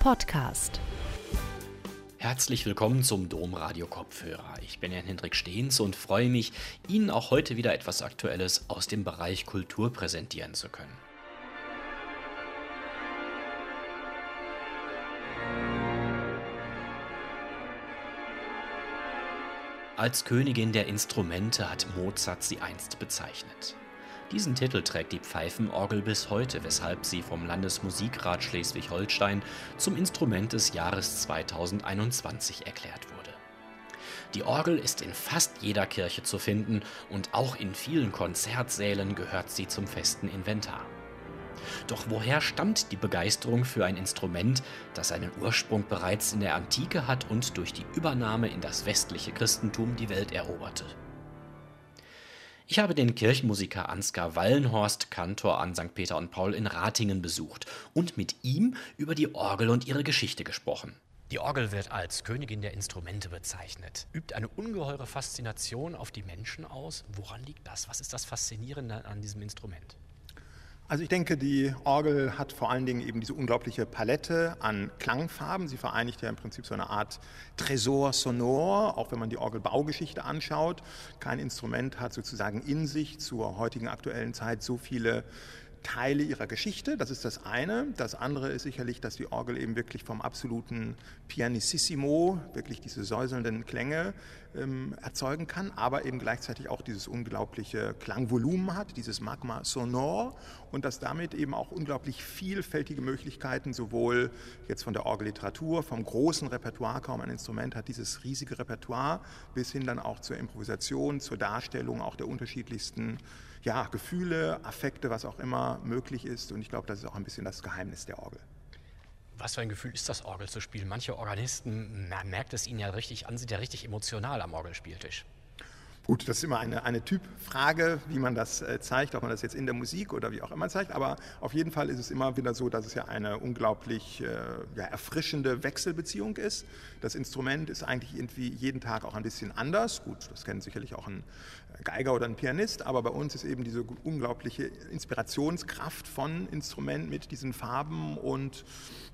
Podcast. Herzlich willkommen zum Domradio Kopfhörer. Ich bin Jan Hendrik Stehns und freue mich, Ihnen auch heute wieder etwas Aktuelles aus dem Bereich Kultur präsentieren zu können. Als Königin der Instrumente hat Mozart sie einst bezeichnet. Diesen Titel trägt die Pfeifenorgel bis heute, weshalb sie vom Landesmusikrat Schleswig-Holstein zum Instrument des Jahres 2021 erklärt wurde. Die Orgel ist in fast jeder Kirche zu finden und auch in vielen Konzertsälen gehört sie zum festen Inventar. Doch woher stammt die Begeisterung für ein Instrument, das seinen Ursprung bereits in der Antike hat und durch die Übernahme in das westliche Christentum die Welt eroberte? Ich habe den Kirchenmusiker Ansgar Wallenhorst, Kantor an St. Peter und Paul in Ratingen besucht und mit ihm über die Orgel und ihre Geschichte gesprochen. Die Orgel wird als Königin der Instrumente bezeichnet, übt eine ungeheure Faszination auf die Menschen aus. Woran liegt das? Was ist das Faszinierende an diesem Instrument? Also ich denke, die Orgel hat vor allen Dingen eben diese unglaubliche Palette an Klangfarben. Sie vereinigt ja im Prinzip so eine Art Tresor sonor, auch wenn man die Orgelbaugeschichte anschaut. Kein Instrument hat sozusagen in sich zur heutigen aktuellen Zeit so viele Teile ihrer Geschichte. Das ist das eine. Das andere ist sicherlich, dass die Orgel eben wirklich vom absoluten Pianissimo, wirklich diese säuselnden Klänge ähm, erzeugen kann, aber eben gleichzeitig auch dieses unglaubliche Klangvolumen hat, dieses Magma sonor und dass damit eben auch unglaublich vielfältige Möglichkeiten sowohl jetzt von der Orgelliteratur, vom großen Repertoire, kaum ein Instrument hat dieses riesige Repertoire, bis hin dann auch zur Improvisation, zur Darstellung auch der unterschiedlichsten ja, Gefühle, Affekte, was auch immer möglich ist. Und ich glaube, das ist auch ein bisschen das Geheimnis der Orgel. Was für ein Gefühl ist das, Orgel zu spielen? Manche Organisten merkt es ihnen ja richtig an, sind ja richtig emotional am Orgelspieltisch. Gut, das ist immer eine, eine Typfrage, wie man das äh, zeigt, ob man das jetzt in der Musik oder wie auch immer zeigt. Aber auf jeden Fall ist es immer wieder so, dass es ja eine unglaublich äh, ja, erfrischende Wechselbeziehung ist. Das Instrument ist eigentlich irgendwie jeden Tag auch ein bisschen anders. Gut, das kennen sicherlich auch ein Geiger oder ein Pianist, aber bei uns ist eben diese unglaubliche Inspirationskraft von Instrument mit diesen Farben und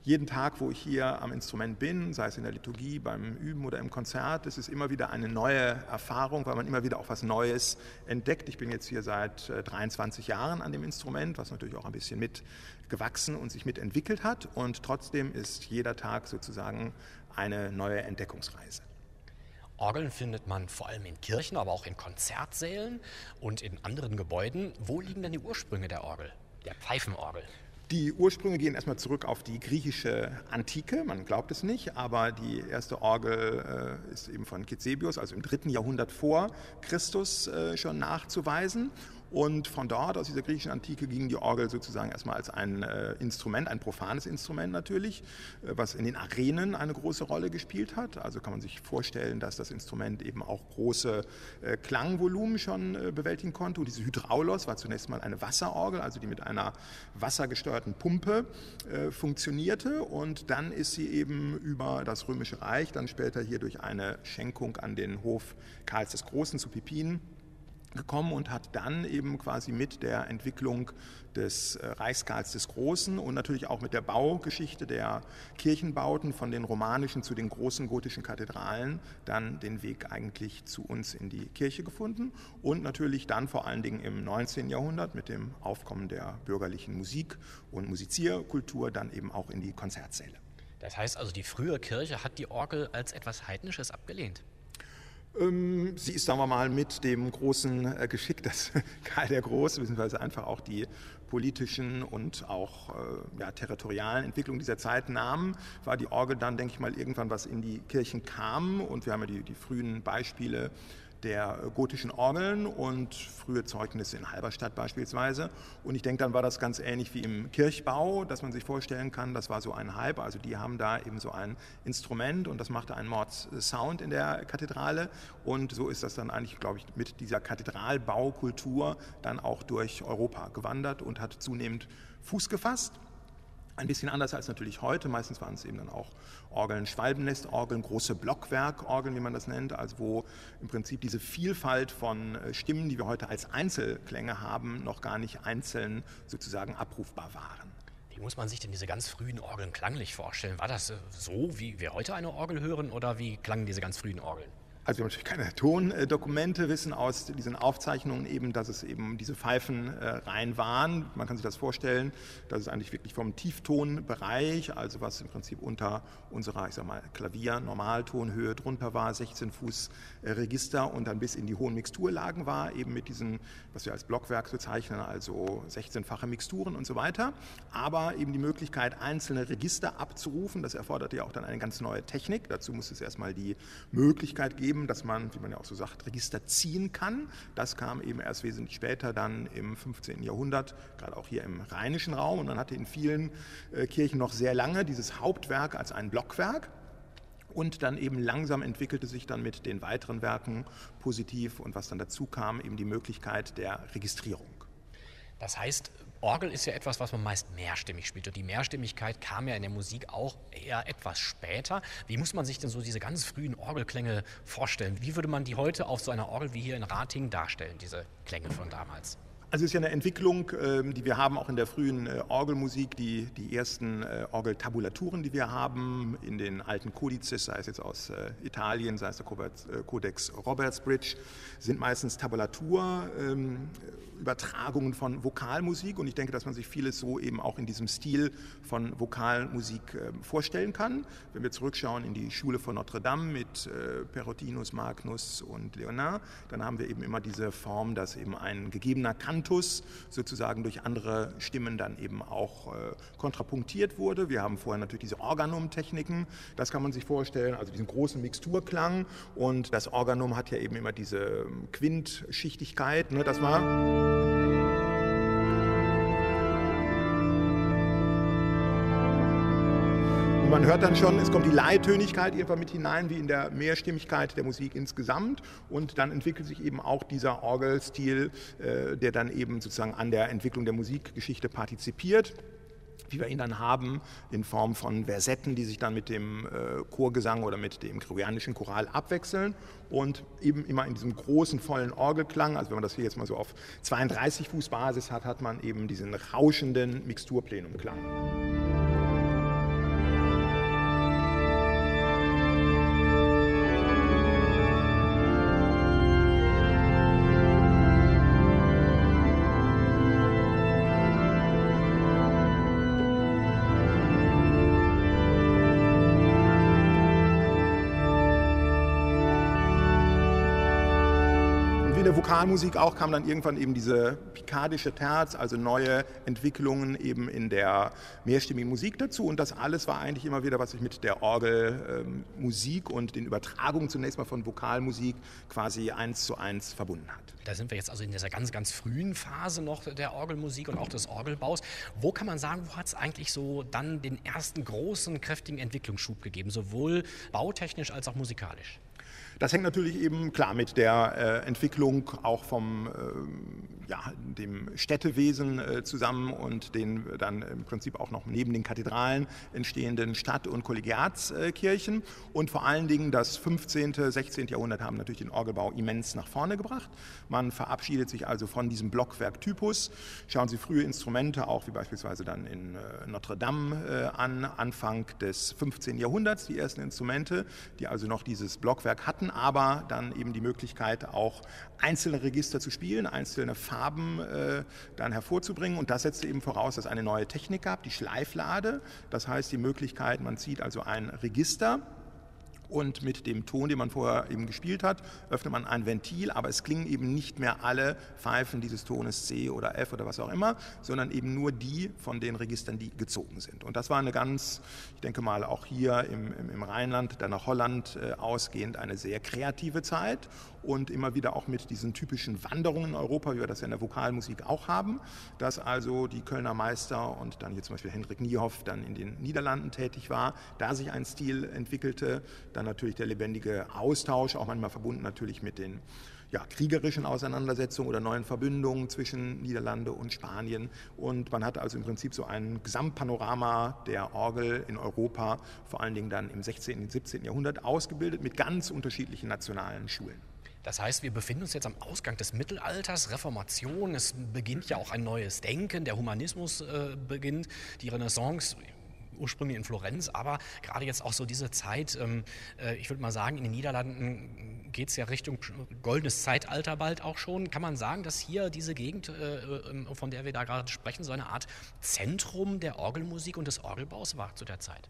jeden Tag, wo ich hier am Instrument bin, sei es in der Liturgie, beim Üben oder im Konzert, es ist immer wieder eine neue Erfahrung, weil man immer wieder auch was Neues entdeckt. Ich bin jetzt hier seit 23 äh, Jahren an dem Instrument, was natürlich auch ein bisschen mitgewachsen und sich mitentwickelt hat und trotzdem ist jeder Tag sozusagen eine neue Entdeckungsreise. Orgeln findet man vor allem in Kirchen, aber auch in Konzertsälen und in anderen Gebäuden. Wo liegen denn die Ursprünge der Orgel, der Pfeifenorgel? Die Ursprünge gehen erstmal zurück auf die griechische Antike, man glaubt es nicht, aber die erste Orgel äh, ist eben von Kizebius, also im dritten Jahrhundert vor Christus äh, schon nachzuweisen. Und von dort, aus dieser griechischen Antike, ging die Orgel sozusagen erstmal als ein äh, Instrument, ein profanes Instrument natürlich, äh, was in den Arenen eine große Rolle gespielt hat. Also kann man sich vorstellen, dass das Instrument eben auch große äh, Klangvolumen schon äh, bewältigen konnte. Und diese Hydraulos war zunächst mal eine Wasserorgel, also die mit einer wassergesteuerten Pumpe äh, funktionierte. Und dann ist sie eben über das Römische Reich, dann später hier durch eine Schenkung an den Hof Karls des Großen zu Pipin, gekommen und hat dann eben quasi mit der Entwicklung des äh, Reichskarls des Großen und natürlich auch mit der Baugeschichte der Kirchenbauten von den romanischen zu den großen gotischen Kathedralen dann den Weg eigentlich zu uns in die Kirche gefunden und natürlich dann vor allen Dingen im 19. Jahrhundert mit dem Aufkommen der bürgerlichen Musik und Musizierkultur dann eben auch in die Konzertsäle. Das heißt also, die frühe Kirche hat die Orgel als etwas Heidnisches abgelehnt. Ähm, sie ist, sagen wir mal, mit dem großen äh, Geschick, das Karl der Große, beziehungsweise einfach auch die politischen und auch äh, ja, territorialen Entwicklungen dieser Zeit nahmen, war die Orgel dann, denke ich mal, irgendwann was in die Kirchen kam. Und wir haben ja die, die frühen Beispiele der gotischen Orgeln und frühe Zeugnisse in Halberstadt beispielsweise. Und ich denke, dann war das ganz ähnlich wie im Kirchbau, dass man sich vorstellen kann, das war so ein Hype. Also die haben da eben so ein Instrument und das machte einen Mords-Sound in der Kathedrale. Und so ist das dann eigentlich, glaube ich, mit dieser Kathedralbaukultur dann auch durch Europa gewandert und hat zunehmend Fuß gefasst. Ein bisschen anders als natürlich heute. Meistens waren es eben dann auch Orgeln, Schwalbennestorgeln, große Blockwerkorgeln, wie man das nennt, also wo im Prinzip diese Vielfalt von äh, Stimmen, die wir heute als Einzelklänge haben, noch gar nicht einzeln sozusagen abrufbar waren. Wie muss man sich denn diese ganz frühen Orgeln klanglich vorstellen? War das so, wie wir heute eine Orgel hören oder wie klangen diese ganz frühen Orgeln? Also wir haben natürlich keine Tondokumente, wissen aus diesen Aufzeichnungen eben, dass es eben diese Pfeifenreihen äh, waren. Man kann sich das vorstellen, dass es eigentlich wirklich vom Tieftonbereich, also was im Prinzip unter unserer, ich sag mal, Klavier-Normaltonhöhe drunter war, 16 Fuß äh, Register und dann bis in die hohen Mixturlagen war, eben mit diesen, was wir als Blockwerk bezeichnen, also 16-fache Mixturen und so weiter. Aber eben die Möglichkeit, einzelne Register abzurufen, das erforderte ja auch dann eine ganz neue Technik. Dazu muss es erstmal die Möglichkeit geben, geben, dass man, wie man ja auch so sagt, Register ziehen kann. Das kam eben erst wesentlich später, dann im 15. Jahrhundert, gerade auch hier im rheinischen Raum. Und man hatte in vielen äh, Kirchen noch sehr lange dieses Hauptwerk als ein Blockwerk. Und dann eben langsam entwickelte sich dann mit den weiteren Werken positiv und was dann dazu kam, eben die Möglichkeit der Registrierung. Das heißt, Orgel ist ja etwas, was man meist mehrstimmig spielt. Und die Mehrstimmigkeit kam ja in der Musik auch eher etwas später. Wie muss man sich denn so diese ganz frühen Orgelklänge vorstellen? Wie würde man die heute auf so einer Orgel wie hier in Ratingen darstellen, diese Klänge von damals? Also es ist ja eine Entwicklung, ähm, die wir haben auch in der frühen äh, Orgelmusik, die, die ersten äh, Orgeltabulaturen, die wir haben in den alten Kodizes, sei es jetzt aus äh, Italien, sei es der Codex Robertsbridge, sind meistens Tabulaturübertragungen ähm, von Vokalmusik und ich denke, dass man sich vieles so eben auch in diesem Stil von Vokalmusik ähm, vorstellen kann. Wenn wir zurückschauen in die Schule von Notre Dame mit Perotinus, Magnus und Leonard, dann haben wir eben immer diese Form, dass eben ein gegebener Kant Cantus sozusagen durch andere Stimmen dann eben auch äh, kontrapunktiert wurde. Wir haben vorher natürlich diese Organum-Techniken, das kann man sich vorstellen, also diesen großen Mixturklang und das Organum hat ja eben immer diese ähm, Quintschichtigkeit, ne, das war... Und man hört dann schon, es kommt die Leittönigkeit irgendwann mit hinein, wie in der Mehrstimmigkeit der Musik insgesamt. Und dann entwickelt sich eben auch dieser Orgelstil, äh, der dann eben sozusagen an der Entwicklung der Musikgeschichte partizipiert wie wir ihn dann haben, in Form von Versetten, die sich dann mit dem äh, Chorgesang oder mit dem gregorianischen Choral abwechseln und eben immer in diesem großen, vollen Orgelklang, also wenn man das hier jetzt mal so auf 32 Fuß Basis hat, hat man eben diesen rauschenden Mixturplenumklang. Vokalmusik auch kam dann irgendwann eben diese pikadische Terz, also neue Entwicklungen eben in der mehrstimmigen Musik dazu. Und das alles war eigentlich immer wieder, was sich mit der Orgelmusik ähm, und den Übertragungen zunächst mal von Vokalmusik quasi eins zu eins verbunden hat. Da sind wir jetzt also in dieser ganz, ganz frühen Phase noch der Orgelmusik und auch des Orgelbaus. Wo kann man sagen, wo hat es eigentlich so dann den ersten großen, kräftigen Entwicklungsschub gegeben, sowohl bautechnisch als auch musikalisch? Das hängt natürlich eben klar mit der äh, Entwicklung auch vom äh, ja, dem Städtewesen äh, zusammen und den dann im Prinzip auch noch neben den Kathedralen entstehenden Stadt- und Kollegiatskirchen. Und vor allen Dingen das 15., 16. Jahrhundert haben natürlich den Orgelbau immens nach vorne gebracht. Man verabschiedet sich also von diesem Blockwerktypus. Schauen Sie frühe Instrumente, auch wie beispielsweise dann in äh, Notre Dame äh, an, Anfang des 15. Jahrhunderts, die ersten Instrumente, die also noch dieses Blockwerk hatten hatten aber dann eben die Möglichkeit, auch einzelne Register zu spielen, einzelne Farben äh, dann hervorzubringen. Und das setzte eben voraus, dass es eine neue Technik gab, die Schleiflade. Das heißt, die Möglichkeit, man zieht also ein Register und mit dem Ton, den man vorher eben gespielt hat, öffnet man ein Ventil, aber es klingen eben nicht mehr alle Pfeifen dieses Tones C oder F oder was auch immer, sondern eben nur die von den Registern, die gezogen sind. Und das war eine ganz, ich denke mal auch hier im, im, im Rheinland, dann nach Holland äh, ausgehend, eine sehr kreative Zeit und immer wieder auch mit diesen typischen Wanderungen in Europa, wie wir das ja in der Vokalmusik auch haben, dass also die Kölner Meister und dann hier zum Beispiel Hendrik Niehoff dann in den Niederlanden tätig war, da sich ein Stil entwickelte, dann natürlich der lebendige Austausch, auch manchmal verbunden natürlich mit den ja, kriegerischen Auseinandersetzungen oder neuen Verbündungen zwischen Niederlande und Spanien. Und man hat also im Prinzip so ein Gesamtpanorama der Orgel in Europa, vor allen Dingen dann im 16. und 17. Jahrhundert, ausgebildet mit ganz unterschiedlichen nationalen Schulen. Das heißt, wir befinden uns jetzt am Ausgang des Mittelalters, Reformation, es beginnt ja auch ein neues Denken, der Humanismus äh, beginnt, die Renaissance ursprünglich in Florenz, aber gerade jetzt auch so diese Zeit, ähm, äh, ich würde mal sagen, in den Niederlanden geht es ja Richtung goldenes Zeitalter bald auch schon. Kann man sagen, dass hier diese Gegend, äh, äh, von der wir da gerade sprechen, so eine Art Zentrum der Orgelmusik und des Orgelbaus war zu der Zeit?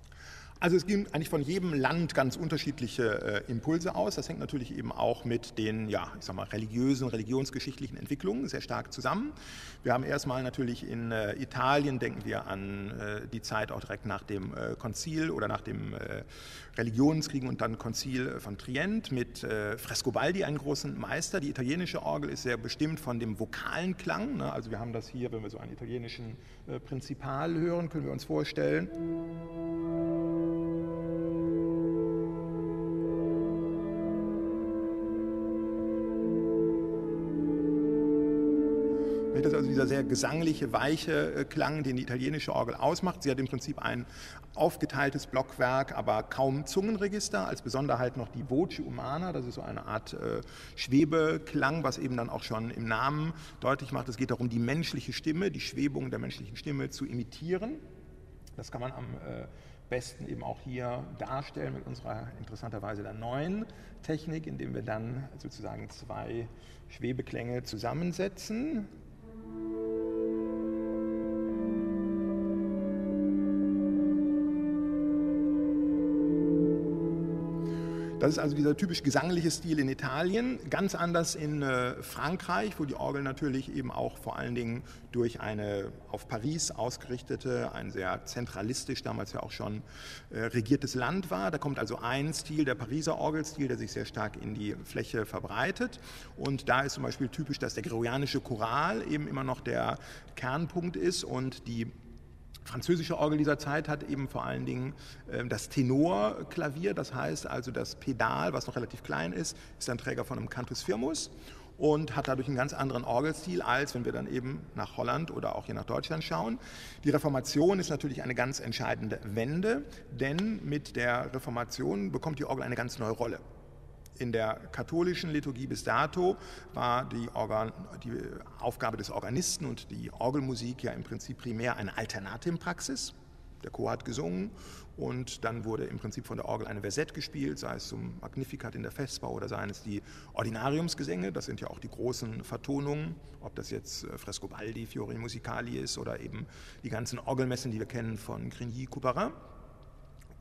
Also es gehen eigentlich von jedem Land ganz unterschiedliche äh, Impulse aus. Das hängt natürlich eben auch mit den, ja, ich sag mal, religiösen, religionsgeschichtlichen Entwicklungen sehr stark zusammen. Wir haben erstmal natürlich in äh, Italien, denken wir an äh, die Zeit auch direkt nach dem äh, Konzil oder nach dem äh, Religionskriegen und dann Konzil von Trient mit äh, Frescobaldi, einen großen Meister. Die italienische Orgel ist sehr bestimmt von dem vokalen Klang. Ne? Also wir haben das hier, wenn wir so einen italienischen Prinzipal hören, können wir uns vorstellen. Das ist also dieser sehr gesangliche, weiche äh, Klang, den die italienische Orgel ausmacht. Sie hat im Prinzip ein aufgeteiltes Blockwerk, aber kaum Zungenregister. Als Besonderheit noch die Voce Umana, das ist so eine Art äh, Schwebeklang, was eben dann auch schon im Namen deutlich macht, es geht darum, die menschliche Stimme, die Schwebung der menschlichen Stimme zu imitieren. Das kann man am äh, besten eben auch hier darstellen mit unserer interessanterweise der neuen Technik, indem wir dann sozusagen zwei Schwebeklänge zusammensetzen. Das ist also dieser typisch gesangliche Stil in Italien, ganz anders in äh, Frankreich, wo die Orgel natürlich eben auch vor allen Dingen durch eine auf Paris ausgerichtete, ein sehr zentralistisch damals ja auch schon äh, regiertes Land war. Da kommt also ein Stil, der Pariser Orgelstil, der sich sehr stark in die Fläche verbreitet. Und da ist zum Beispiel typisch, dass der gregorianische Choral eben immer noch der Kernpunkt ist und die französische Orgel dieser Zeit hat eben vor allen Dingen äh, das Tenorklavier, das heißt also das Pedal, was noch relativ klein ist, ist ein Träger von einem Cantus Firmus und hat dadurch einen ganz anderen Orgelstil, als wenn wir dann eben nach Holland oder auch hier nach Deutschland schauen. Die Reformation ist natürlich eine ganz entscheidende Wende, denn mit der Reformation bekommt die Orgel eine ganz neue Rolle. In der katholischen Liturgie bis dato war die, Organ, die Aufgabe des Organisten und die Orgelmusik ja im Prinzip primär eine Alternatimpraxis. Der Chor hat gesungen und dann wurde im Prinzip von der Orgel eine Versette gespielt, sei es zum Magnificat in der Festbau oder seien es die Ordinariumsgesänge, das sind ja auch die großen Vertonungen, ob das jetzt äh, Frescobaldi, Fiori Musicali ist oder eben die ganzen Orgelmessen, die wir kennen von Grigny, Couperin.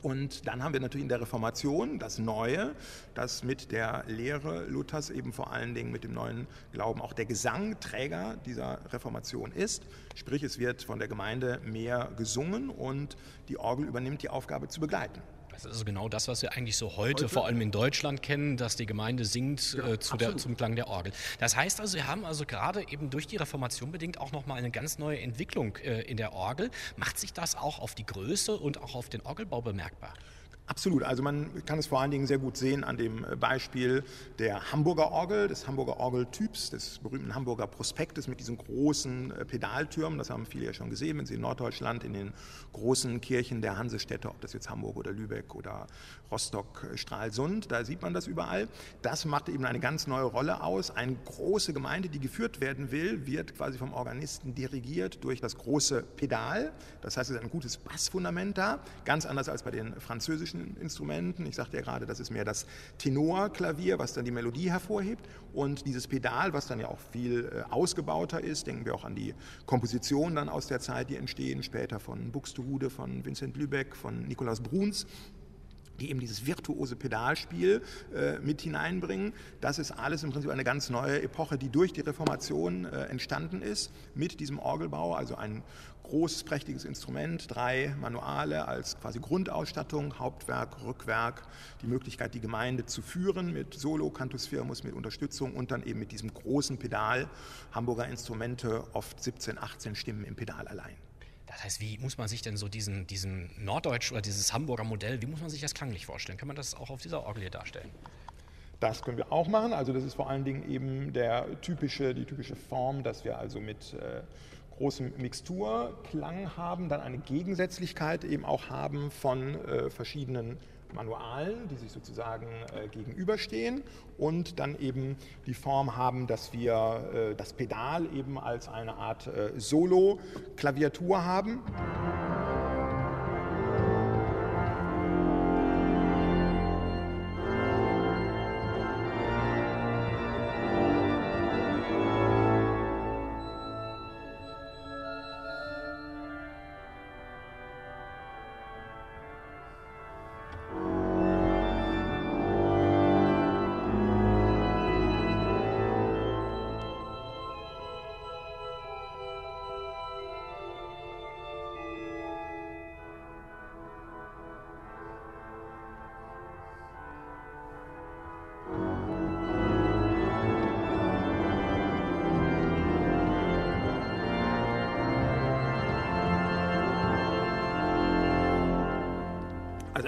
Und dann haben wir natürlich in der Reformation das Neue, das mit der Lehre Luthers eben vor allen Dingen mit dem neuen Glauben auch der Gesang Träger dieser Reformation ist. Sprich, es wird von der Gemeinde mehr gesungen und die Orgel übernimmt die Aufgabe zu begleiten. Das ist genau das, was wir eigentlich so heute, heute? vor allem in Deutschland kennen, dass die Gemeinde singt ja, äh, zu der, zum Klang der Orgel. Das heißt also, wir haben also gerade eben durch die Reformation bedingt auch nochmal eine ganz neue Entwicklung äh, in der Orgel. Macht sich das auch auf die Größe und auch auf den Orgelbau bemerkbar? Absolut. Also man kann es vor allen Dingen sehr gut sehen an dem Beispiel der Hamburger Orgel, des Hamburger Orgeltyps, des berühmten Hamburger Prospektes mit diesen großen äh, Pedaltürmen. Das haben viele ja schon gesehen, wenn sie in Norddeutschland in den großen Kirchen der Hansestädte, ob das jetzt Hamburg oder Lübeck oder Rostock, äh, Stralsund, da sieht man das überall. Das macht eben eine ganz neue Rolle aus. Eine große Gemeinde, die geführt werden will, wird quasi vom Organisten dirigiert durch das große Pedal. Das heißt, es ist ein gutes Bassfundament da, ganz anders als bei den französischen klassischen Instrumenten. Ich sagte ja gerade, das ist mehr das Tenorklavier, was dann die Melodie hervorhebt. Und dieses Pedal, was dann ja auch viel äh, ausgebauter ist, denken wir auch an die Kompositionen dann aus der Zeit, die entstehen, später von Buxtehude, von Vincent Lübeck, von Nikolaus Bruns die eben dieses virtuose Pedalspiel äh, mit hineinbringen. Das ist alles im Prinzip eine ganz neue Epoche, die durch die Reformation äh, entstanden ist, mit diesem Orgelbau, also ein großes, prächtiges Instrument, drei Manuale als quasi Grundausstattung, Hauptwerk, Rückwerk, die Möglichkeit, die Gemeinde zu führen mit Solo, Cantus Firmus, mit Unterstützung und dann eben mit diesem großen Pedal, Hamburger Instrumente, oft 17, 18 Stimmen im Pedal allein. Das heißt, wie muss man sich denn so diesen, diesen Norddeutsch oder dieses Hamburger Modell, wie muss man sich das klanglich vorstellen? Kann man das auch auf dieser Orgel hier darstellen? Das können wir auch machen. Also das ist vor allen Dingen eben der typische, die typische Form, dass wir also mit äh, großem Mixturklang haben, dann eine Gegensätzlichkeit eben auch haben von äh, verschiedenen Manualen, die sich sozusagen äh, gegenüberstehen und dann eben die Form haben, dass wir äh, das Pedal eben als eine Art äh, Solo-Klaviatur haben.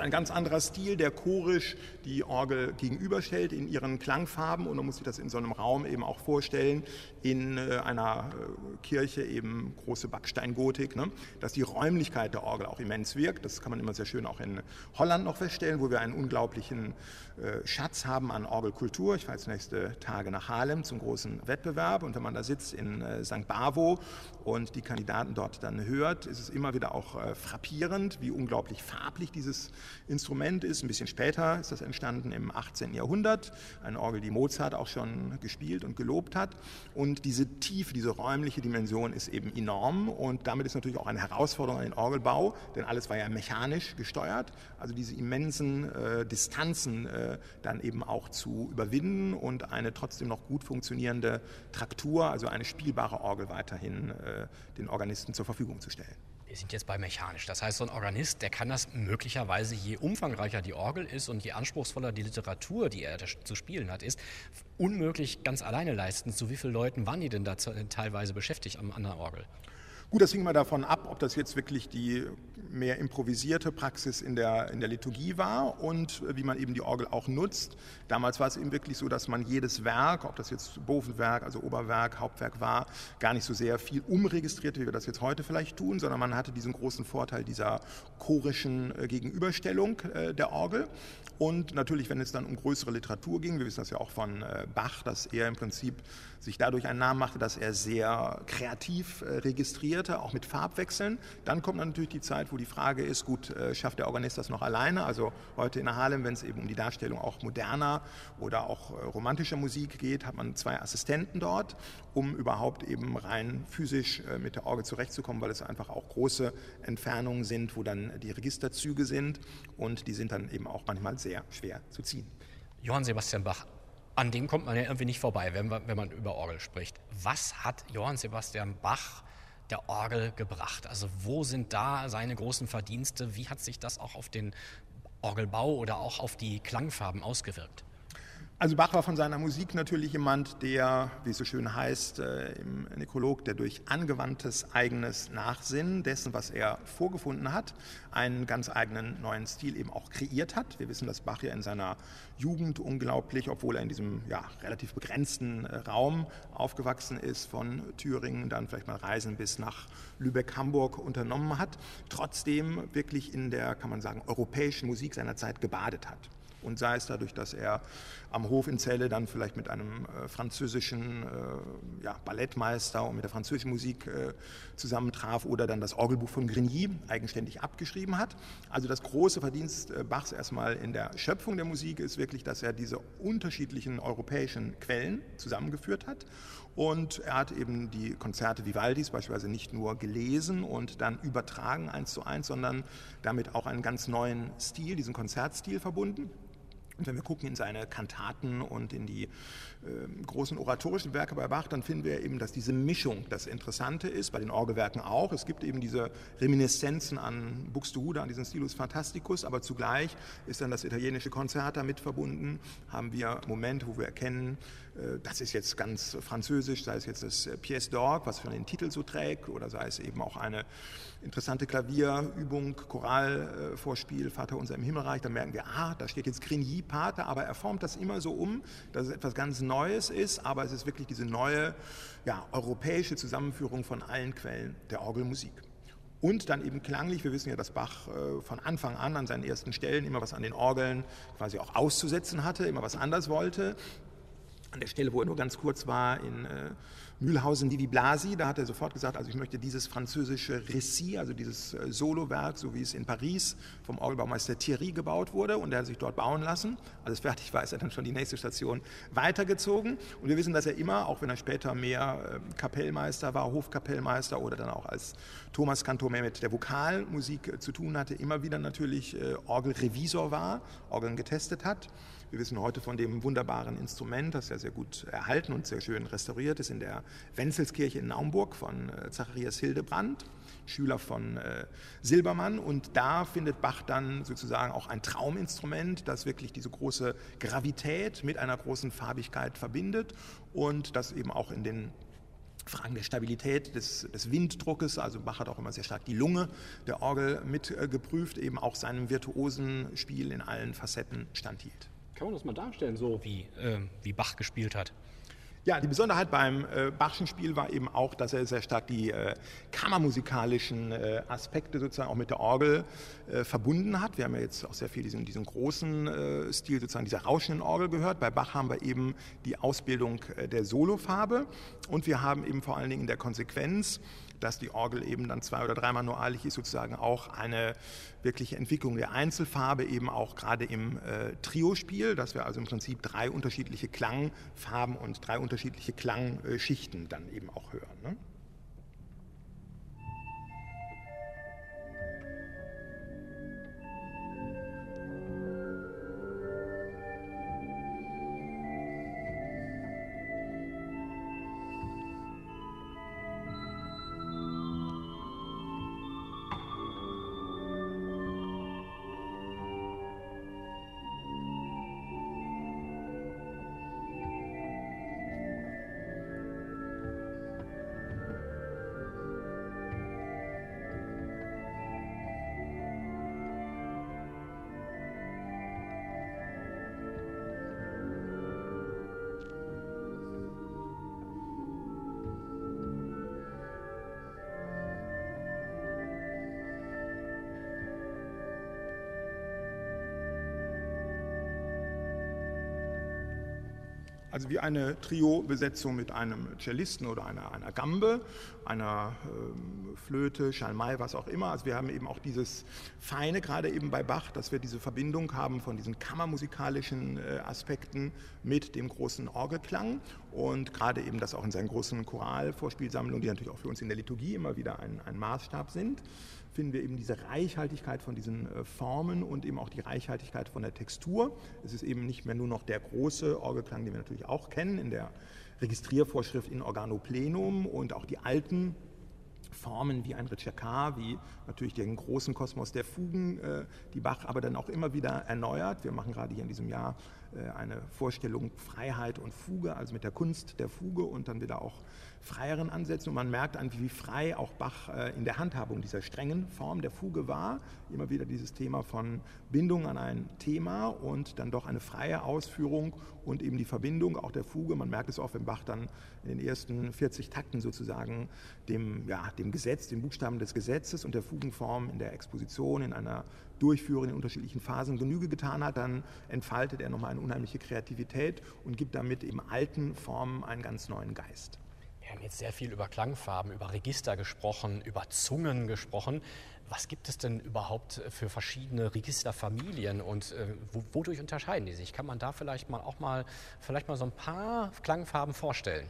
Ein ganz anderer Stil, der chorisch die Orgel gegenüberstellt in ihren Klangfarben und man muss sich das in so einem Raum eben auch vorstellen, in äh, einer äh, Kirche eben große Backsteingotik, ne? dass die Räumlichkeit der Orgel auch immens wirkt. Das kann man immer sehr schön auch in Holland noch feststellen, wo wir einen unglaublichen äh, Schatz haben an Orgelkultur. Ich fahre jetzt nächste Tage nach Haarlem zum großen Wettbewerb und wenn man da sitzt in St. Bavo und die Kandidaten dort dann hört, ist es immer wieder auch frappierend, wie unglaublich farblich dieses Instrument ist. Ein bisschen später ist das entstanden im 18. Jahrhundert. Eine Orgel, die Mozart auch schon gespielt und gelobt hat. Und diese Tiefe, diese räumliche Dimension ist eben enorm. Und damit ist natürlich auch eine Herausforderung an den Orgelbau, denn alles war ja mechanisch gesteuert. Also diese immensen äh, Distanzen äh, dann eben auch zu überwinden und eine trotzdem noch gut funktionierende Traktur, also eine spielbare Orgel weiterhin äh, den Organisten zur Verfügung zu stellen wir sind jetzt bei mechanisch. Das heißt, so ein Organist, der kann das möglicherweise, je umfangreicher die Orgel ist und je anspruchsvoller die Literatur, die er zu spielen hat, ist, unmöglich ganz alleine leisten. Zu wie vielen Leuten waren die denn da teilweise beschäftigt am anderen Orgel? Gut, das hing mal davon ab, ob das jetzt wirklich die mehr improvisierte Praxis in der, in der Liturgie war und wie man eben die Orgel auch nutzt. Damals war es eben wirklich so, dass man jedes Werk, ob das jetzt Bovenwerk, also Oberwerk, Hauptwerk war, gar nicht so sehr viel umregistrierte, wie wir das jetzt heute vielleicht tun, sondern man hatte diesen großen Vorteil dieser chorischen äh, Gegenüberstellung äh, der Orgel. Und natürlich, wenn es dann um größere Literatur ging, wir wissen das ja auch von äh, Bach, dass er im Prinzip sich dadurch einen Namen machte, dass er sehr kreativ äh, registrierte, auch mit Farbwechseln. Dann kommt natürlich die Zeit, wo die Frage ist, gut, äh, schafft der Organist das noch alleine? Also heute in Harlem, wenn es eben um die Darstellung auch moderner oder auch romantischer Musik geht, hat man zwei Assistenten dort, um überhaupt eben rein physisch mit der Orgel zurechtzukommen, weil es einfach auch große Entfernungen sind, wo dann die Registerzüge sind und die sind dann eben auch manchmal sehr schwer zu ziehen. Johann Sebastian Bach, an dem kommt man ja irgendwie nicht vorbei, wenn man, wenn man über Orgel spricht. Was hat Johann Sebastian Bach der Orgel gebracht? Also wo sind da seine großen Verdienste? Wie hat sich das auch auf den Orgelbau oder auch auf die Klangfarben ausgewirkt? Also Bach war von seiner Musik natürlich jemand, der, wie es so schön heißt äh, im Nekrolog, der durch angewandtes eigenes Nachsinnen dessen, was er vorgefunden hat, einen ganz eigenen neuen Stil eben auch kreiert hat. Wir wissen, dass Bach ja in seiner Jugend unglaublich, obwohl er in diesem ja, relativ begrenzten äh, Raum aufgewachsen ist, von Thüringen, dann vielleicht mal Reisen bis nach Lübeck-Hamburg unternommen hat, trotzdem wirklich in der, kann man sagen, europäischen Musik seiner Zeit gebadet hat und sei es dadurch, dass er am Hof in Celle dann vielleicht mit einem äh, französischen äh, ja, Ballettmeister und mit der französischen Musik äh, zusammentraf oder dann das Orgelbuch von Grigny eigenständig abgeschrieben hat. Also das große Verdienst äh, Bachs erstmal in der Schöpfung der Musik ist wirklich, dass er diese unterschiedlichen europäischen Quellen zusammengeführt hat und er hat eben die Konzerte Vivaldis beispielsweise nicht nur gelesen und dann übertragen eins zu eins, sondern damit auch einen ganz neuen Stil, diesen Konzertstil verbunden. Und wenn wir gucken in seine Kantaten und in die großen oratorischen Werke bei Bach, dann finden wir eben, dass diese Mischung das Interessante ist, bei den Orgelwerken auch. Es gibt eben diese Reminiszenzen an Buxtehude, an diesen Stilus Fantasticus, aber zugleich ist dann das italienische Konzert damit verbunden. Haben wir Momente, wo wir erkennen, äh, das ist jetzt ganz französisch, sei es jetzt das äh, Pièce d'Orgue, was schon den Titel so trägt, oder sei es eben auch eine interessante Klavierübung, Choralvorspiel, Vater unser im Himmelreich, dann merken wir, ah, da steht jetzt Grigny Pater, aber er formt das immer so um, dass es etwas ganz Neues ist, aber es ist wirklich diese neue ja, europäische Zusammenführung von allen Quellen der Orgelmusik. Und dann eben klanglich, wir wissen ja, dass Bach äh, von Anfang an an seinen ersten Stellen immer was an den Orgeln quasi auch auszusetzen hatte, immer was anders wollte. An der Stelle, wo er nur ganz kurz war, in äh, Mühlhausen Divi Blasi, da hat er sofort gesagt, also ich möchte dieses französische Récit, also dieses äh, Solowerk, so wie es in Paris vom Orgelbaumeister Thierry gebaut wurde und er hat sich dort bauen lassen. Alles fertig war, ist er dann schon die nächste Station weitergezogen und wir wissen, dass er immer, auch wenn er später mehr äh, Kapellmeister war, Hofkapellmeister oder dann auch als Thomas Kantor mehr mit der Vokalmusik äh, zu tun hatte, immer wieder natürlich äh, Orgelrevisor war, Orgeln getestet hat. Wir wissen heute von dem wunderbaren Instrument, das ja sehr gut erhalten und sehr schön restauriert ist in der Wenzelskirche in Naumburg von äh, Zacharias Hildebrand, Schüler von äh, Silbermann. Und da findet Bach dann sozusagen auch ein Trauminstrument, das wirklich diese große Gravität mit einer großen Farbigkeit verbindet und das eben auch in den Fragen der Stabilität des, des, Winddruckes. Also Bach hat auch immer sehr stark die Lunge der Orgel mit äh, geprüft, eben auch seinem virtuosen Spiel in allen Facetten standhielt. Kann man das mal darstellen, so wie, äh, wie Bach gespielt hat? Ja, die Besonderheit beim äh, Bachschen Spiel war eben auch, dass er sehr stark die äh, kammermusikalischen äh, Aspekte sozusagen auch mit der Orgel äh, verbunden hat. Wir haben ja jetzt auch sehr viel diesen, diesen großen äh, Stil sozusagen dieser rauschenden Orgel gehört. Bei Bach haben wir eben die Ausbildung äh, der Solofarbe und wir haben eben vor allen Dingen in der Konsequenz dass die Orgel eben dann zwei- oder dreimal noilig ist, sozusagen auch eine wirkliche Entwicklung der Einzelfarbe, eben auch gerade im äh, Trio-Spiel, dass wir also im Prinzip drei unterschiedliche Klangfarben und drei unterschiedliche Klangschichten dann eben auch hören. Ne? Also wie eine Trio-Besetzung mit einem Cellisten oder einer, einer Gambe, einer ähm, Flöte, Schalmei, was auch immer. Also wir haben eben auch dieses Feine, gerade eben bei Bach, dass wir diese Verbindung haben von diesen kammermusikalischen äh, Aspekten mit dem großen Orgelklang und gerade eben das auch in seinen großen Choralvorspielsammlungen, die natürlich auch für uns in der Liturgie immer wieder ein, ein Maßstab sind finden wir eben diese Reichhaltigkeit von diesen äh, Formen und eben auch die Reichhaltigkeit von der Textur. Es ist eben nicht mehr nur noch der große Orgelklang, den wir natürlich auch kennen in der Registriervorschrift in Organo Plenum und auch die alten Formen wie ein Ritschakar, wie natürlich den großen Kosmos der Fugen, äh, die Bach aber dann auch immer wieder erneuert. Wir machen gerade hier in diesem Jahr äh, eine Vorstellung Freiheit und Fuge, also mit der Kunst der Fuge und dann wieder auch freieren Ansätzen. Und man merkt an, wie frei auch Bach äh, in der Handhabung dieser strengen Form der Fuge war. Immer wieder dieses Thema von Bindung an ein Thema und dann doch eine freie Ausführung und eben die Verbindung auch der Fuge. Man merkt es auch, wenn Bach dann in den ersten 40 Takten sozusagen dem, ja, dem Gesetz, den Buchstaben des Gesetzes und der Fugenform in der Exposition, in einer Durchführung in unterschiedlichen Phasen Genüge getan hat, dann entfaltet er nochmal eine unheimliche Kreativität und gibt damit eben alten Formen einen ganz neuen Geist. Wir haben jetzt sehr viel über Klangfarben, über Register gesprochen, über Zungen gesprochen. Was gibt es denn überhaupt für verschiedene Registerfamilien und äh, wodurch unterscheiden die sich? Kann man da vielleicht mal auch mal vielleicht mal so ein paar Klangfarben vorstellen?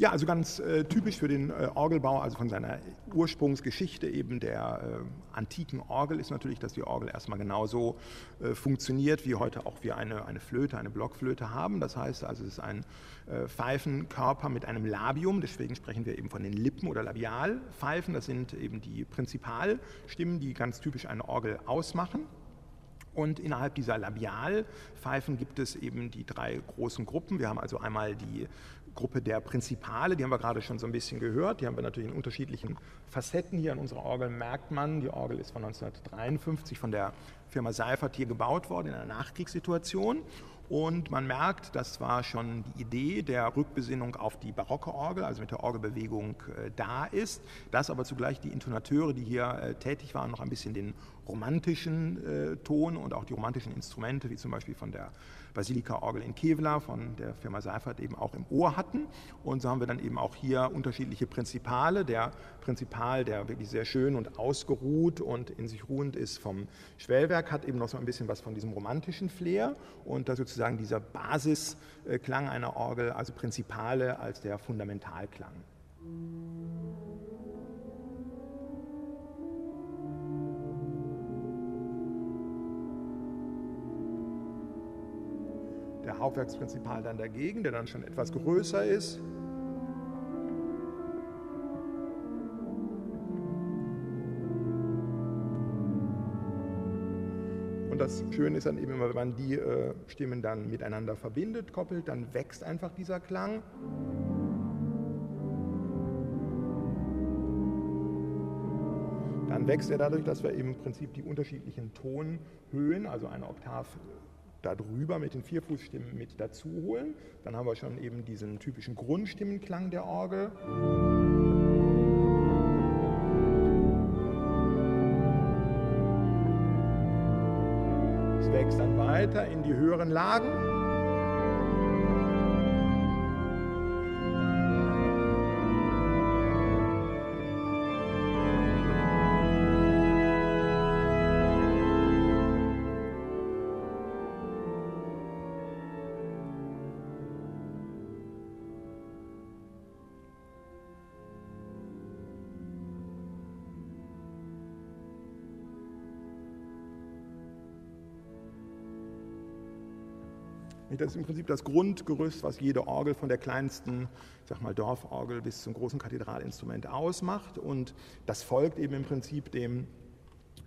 Ja, also ganz äh, typisch für den äh, Orgelbau, also von seiner Ursprungsgeschichte eben der äh, antiken Orgel, ist natürlich, dass die Orgel erstmal genauso äh, funktioniert, wie heute auch wir eine, eine Flöte, eine Blockflöte haben. Das heißt also, es ist ein äh, Pfeifenkörper mit einem Labium, deswegen sprechen wir eben von den Lippen- oder Labialpfeifen. Das sind eben die Prinzipalstimmen, die ganz typisch eine Orgel ausmachen. Und innerhalb dieser Labialpfeifen gibt es eben die drei großen Gruppen. Wir haben also einmal die Gruppe der Prinzipale, die haben wir gerade schon so ein bisschen gehört. Die haben wir natürlich in unterschiedlichen Facetten. Hier an unserer Orgel merkt man, die Orgel ist von 1953 von der Firma Seifert hier gebaut worden in einer Nachkriegssituation. Und man merkt, das war schon die Idee der Rückbesinnung auf die barocke Orgel, also mit der Orgelbewegung äh, da ist, dass aber zugleich die Intonateure, die hier äh, tätig waren, noch ein bisschen den romantischen äh, Ton und auch die romantischen Instrumente, wie zum Beispiel von der Basilika-Orgel in Kevlar von der Firma Seifert eben auch im Ohr hatten. Und so haben wir dann eben auch hier unterschiedliche Prinzipale. Der Prinzipal, der wirklich sehr schön und ausgeruht und in sich ruhend ist vom Schwellwerk, hat eben noch so ein bisschen was von diesem romantischen Flair und da sozusagen dieser Basisklang einer Orgel, also Prinzipale als der Fundamentalklang. Der Hauptwerksprinzipal dann dagegen, der dann schon etwas größer ist. Und das Schöne ist dann eben immer, wenn man die äh, Stimmen dann miteinander verbindet, koppelt, dann wächst einfach dieser Klang. Dann wächst er dadurch, dass wir im Prinzip die unterschiedlichen Tonhöhen, also eine Oktav darüber mit den Vierfußstimmen mit dazu holen. Dann haben wir schon eben diesen typischen Grundstimmenklang der Orgel. Es wächst dann weiter in die höheren Lagen. Das ist im Prinzip das Grundgerüst, was jede Orgel von der kleinsten, ich sag mal Dorforgel bis zum großen Kathedralinstrument ausmacht. Und das folgt eben im Prinzip dem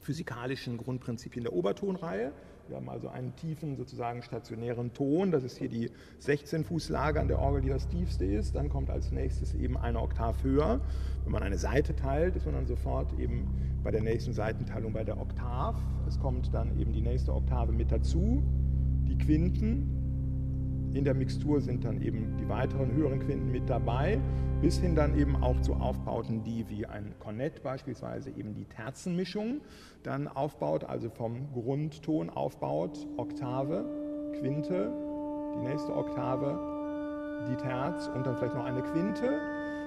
physikalischen Grundprinzipien der Obertonreihe. Wir haben also einen tiefen, sozusagen stationären Ton. Das ist hier die 16-Fuß-Lage an der Orgel, die das tiefste ist. Dann kommt als nächstes eben eine Oktav höher. Wenn man eine Seite teilt, ist man dann sofort eben bei der nächsten Seitenteilung bei der Oktav. Es kommt dann eben die nächste Oktave mit dazu, die Quinten. In der Mixtur sind dann eben die weiteren höheren Quinten mit dabei, bis hin dann eben auch zu Aufbauten, die wie ein Kornett beispielsweise eben die Terzenmischung dann aufbaut, also vom Grundton aufbaut, Oktave, Quinte, die nächste Oktave, die Terz und dann vielleicht noch eine Quinte.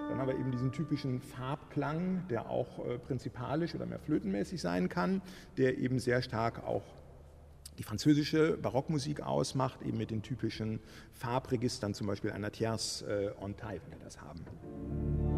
Dann haben wir eben diesen typischen Farbklang, der auch äh, prinzipalisch oder mehr flötenmäßig sein kann, der eben sehr stark auch die französische Barockmusik ausmacht, eben mit den typischen Farbregistern, zum Beispiel einer Tierce äh, en taille, wenn wir das haben.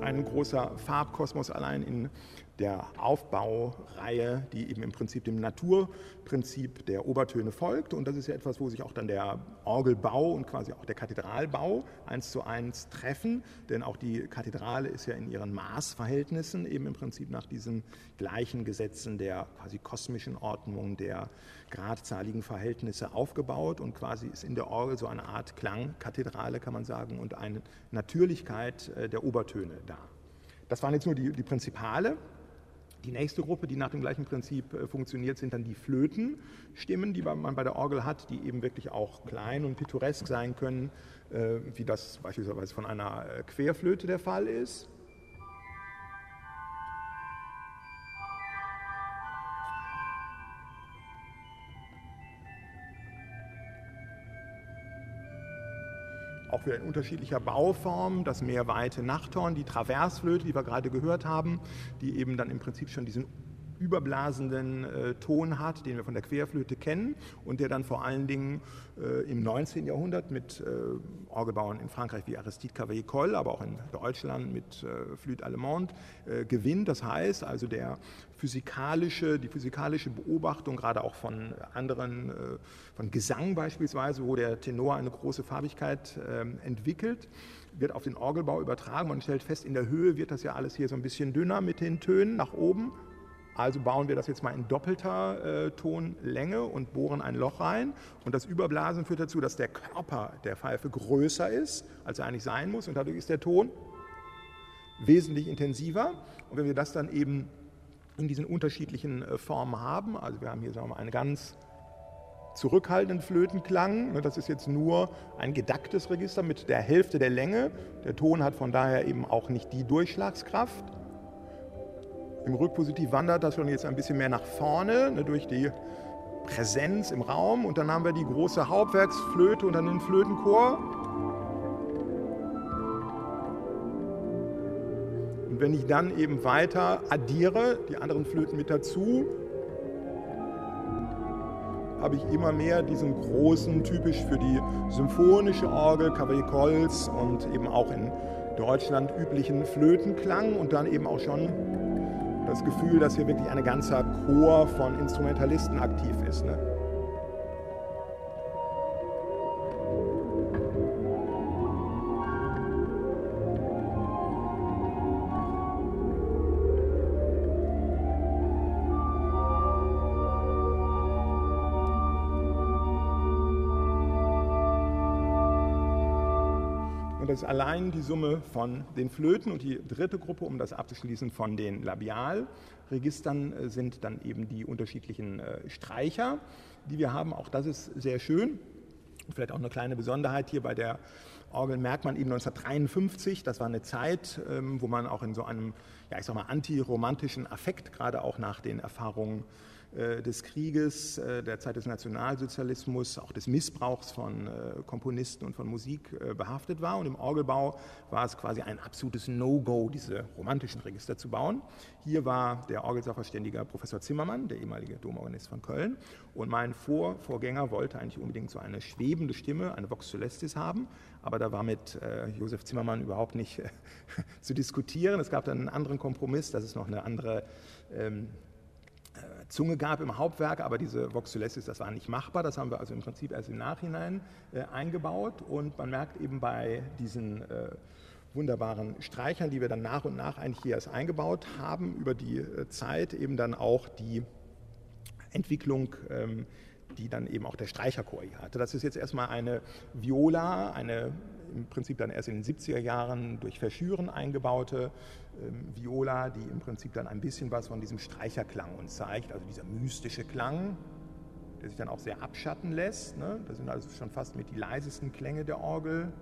Ein großer Farbkosmos allein in der Aufbaureihe, die eben im Prinzip dem Naturprinzip der Obertöne folgt. Und das ist ja etwas, wo sich auch dann der Orgelbau und quasi auch der Kathedralbau eins zu eins treffen. Denn auch die Kathedrale ist ja in ihren Maßverhältnissen eben im Prinzip nach diesen gleichen Gesetzen der quasi kosmischen Ordnung der gradzahligen Verhältnisse aufgebaut und quasi ist in der Orgel so eine Art Klangkathedrale, kann man sagen, und eine Natürlichkeit äh, der Obertöne da. Das waren jetzt nur die, die Prinzipale. Die nächste Gruppe, die nach dem gleichen Prinzip äh, funktioniert, sind dann die Flötenstimmen, die man bei der Orgel hat, die eben wirklich auch klein und pittoresk sein können, äh, wie das beispielsweise von einer äh, Querflöte der Fall ist. Wieder in unterschiedlicher Bauform, das mehrweite Nachthorn, die Traversflöte, die wir gerade gehört haben, die eben dann im Prinzip schon diesen überblasenden äh, Ton hat, den wir von der Querflöte kennen und der dann vor allen Dingen äh, im 19. Jahrhundert mit äh, Orgelbauern in Frankreich wie Aristide Cavaillé-Coll, aber auch in Deutschland mit äh, Flûte Allemande äh, gewinnt. Das heißt also der physikalische, die physikalische Beobachtung gerade auch von anderen, äh, von Gesang beispielsweise, wo der Tenor eine große Farbigkeit ähm, entwickelt, wird auf den Orgelbau übertragen. Man stellt fest, in der Höhe wird das ja alles hier so ein bisschen dünner mit den Tönen nach oben. Also bauen wir das jetzt mal in doppelter äh, Tonlänge und bohren ein Loch rein. Und das Überblasen führt dazu, dass der Körper der Pfeife größer ist, als er eigentlich sein muss. Und dadurch ist der Ton wesentlich intensiver. Und wenn wir das dann eben in diesen unterschiedlichen äh, Formen haben, also wir haben hier sagen wir mal, einen ganz zurückhaltenden Flötenklang, ne, das ist jetzt nur ein gedacktes Register mit der Hälfte der Länge. Der Ton hat von daher eben auch nicht die Durchschlagskraft. Im Rückpositiv wandert das schon jetzt ein bisschen mehr nach vorne ne, durch die Präsenz im Raum. Und dann haben wir die große Hauptwerksflöte und dann den Flötenchor. Und wenn ich dann eben weiter addiere, die anderen Flöten mit dazu, habe ich immer mehr diesen großen, typisch für die symphonische Orgel, Cavaillé-Cols und eben auch in Deutschland üblichen Flötenklang und dann eben auch schon das Gefühl, dass hier wirklich ein ganzer Chor von Instrumentalisten aktiv ist. Ne? Das ist allein die Summe von den Flöten und die dritte Gruppe, um das abzuschließen, von den Labialregistern äh, sind dann eben die unterschiedlichen äh, Streicher, die wir haben. Auch das ist sehr schön. Vielleicht auch eine kleine Besonderheit hier bei der Orgel merkt man eben 1953, das war eine Zeit, ähm, wo man auch in so einem, ja ich sag mal, antiromantischen Affekt, gerade auch nach den Erfahrungen des Krieges, äh, der Zeit des Nationalsozialismus, auch des Missbrauchs von äh, Komponisten und von Musik behaftet war. Und im Orgelbau war es quasi ein absolutes No-Go, diese romantischen Register zu bauen. Hier war der Orgelsachverständiger Professor Zimmermann, der ehemalige Domorganist von Köln. Und mein Vor Vorgänger wollte eigentlich unbedingt so eine schwebende Stimme, eine Vox Celestis haben. Aber da war mit Josef Zimmermann überhaupt nicht zu diskutieren. Es gab dann einen anderen Kompromiss, dass es noch eine andere ähm, Zunge gab im Hauptwerk, aber diese Vox Celestis, das war nicht machbar. Das haben wir also im Prinzip erst im Nachhinein äh, eingebaut. Und man merkt eben bei diesen äh, wunderbaren Streichern, die wir dann nach und nach eigentlich hier erst eingebaut haben, über die äh, Zeit eben dann auch die Entwicklung, ähm, die dann eben auch der Streicherchor hier hatte. Das ist jetzt erstmal eine Viola, eine im Prinzip dann erst in den 70er Jahren durch Verschüren eingebaute Viola, die im Prinzip dann ein bisschen was von diesem Streicherklang uns zeigt, also dieser mystische Klang, der sich dann auch sehr abschatten lässt. Ne? Das sind also schon fast mit die leisesten Klänge der Orgel.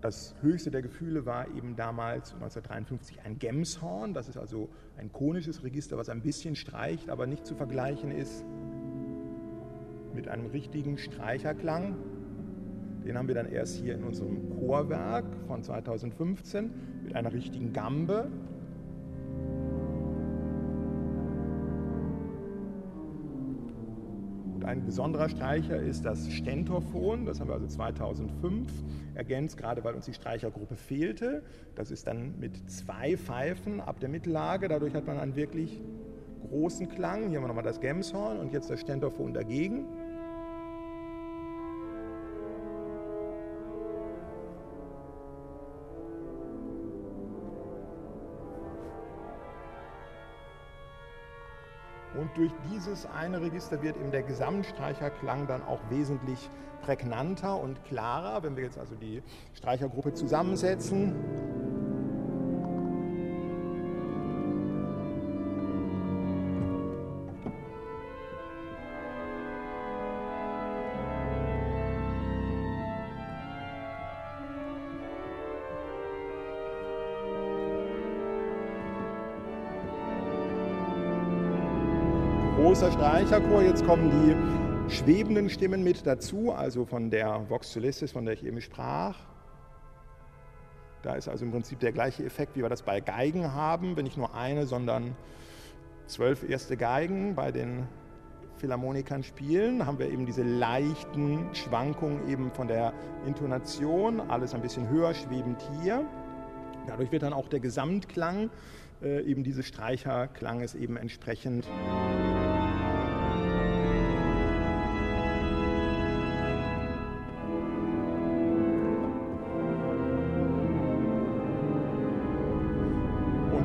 Das höchste der Gefühle war eben damals 1953 ein Gemshorn. Das ist also ein konisches Register, was ein bisschen streicht, aber nicht zu vergleichen ist mit einem richtigen Streicherklang. Den haben wir dann erst hier in unserem Chorwerk von 2015 mit einer richtigen Gambe. Und ein besonderer Streicher ist das Stentorphon, das haben wir also 2005 ergänzt, gerade weil uns die Streichergruppe fehlte. Das ist dann mit zwei Pfeifen ab der Mittellage, dadurch hat man einen wirklich großen Klang. Hier haben wir nochmal das Gemshorn und jetzt das Stentorphon dagegen. Und durch dieses eine Register wird eben der Gesamtstreicherklang dann auch wesentlich prägnanter und klarer. Wenn wir jetzt also die Streichergruppe zusammensetzen, Streicherchor. Jetzt kommen die schwebenden Stimmen mit dazu, also von der Vox Solistis, von der ich eben sprach. Da ist also im Prinzip der gleiche Effekt, wie wir das bei Geigen haben, wenn nicht nur eine, sondern zwölf erste Geigen bei den Philharmonikern spielen, haben wir eben diese leichten Schwankungen eben von der Intonation, alles ein bisschen höher schwebend hier. Dadurch wird dann auch der Gesamtklang äh, eben dieses Streicherklanges eben entsprechend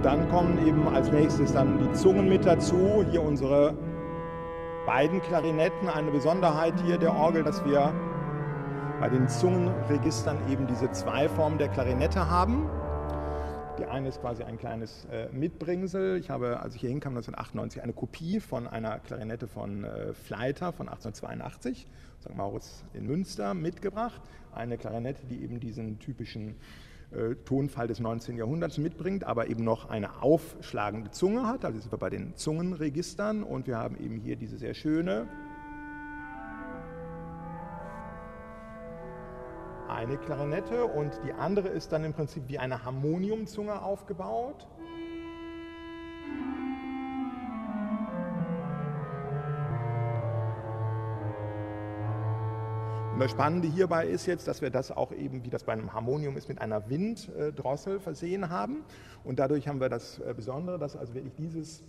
dann kommen eben als nächstes dann die Zungen mit dazu. Hier unsere beiden Klarinetten. Eine Besonderheit hier der Orgel, dass wir bei den Zungenregistern eben diese zwei Formen der Klarinette haben. Die eine ist quasi ein kleines äh, Mitbringsel. Ich habe, als ich hier hinkam, 1998 eine Kopie von einer Klarinette von äh, Fleiter von 1882, St. Maurits in Münster, mitgebracht. Eine Klarinette, die eben diesen typischen Tonfall des 19. Jahrhunderts mitbringt, aber eben noch eine aufschlagende Zunge hat. Also sind wir bei den Zungenregistern und wir haben eben hier diese sehr schöne eine Klarinette und die andere ist dann im Prinzip wie eine Harmoniumzunge aufgebaut. Das Spannende hierbei ist jetzt, dass wir das auch eben, wie das bei einem Harmonium ist, mit einer Winddrossel versehen haben. Und dadurch haben wir das äh, Besondere, dass also wirklich dieses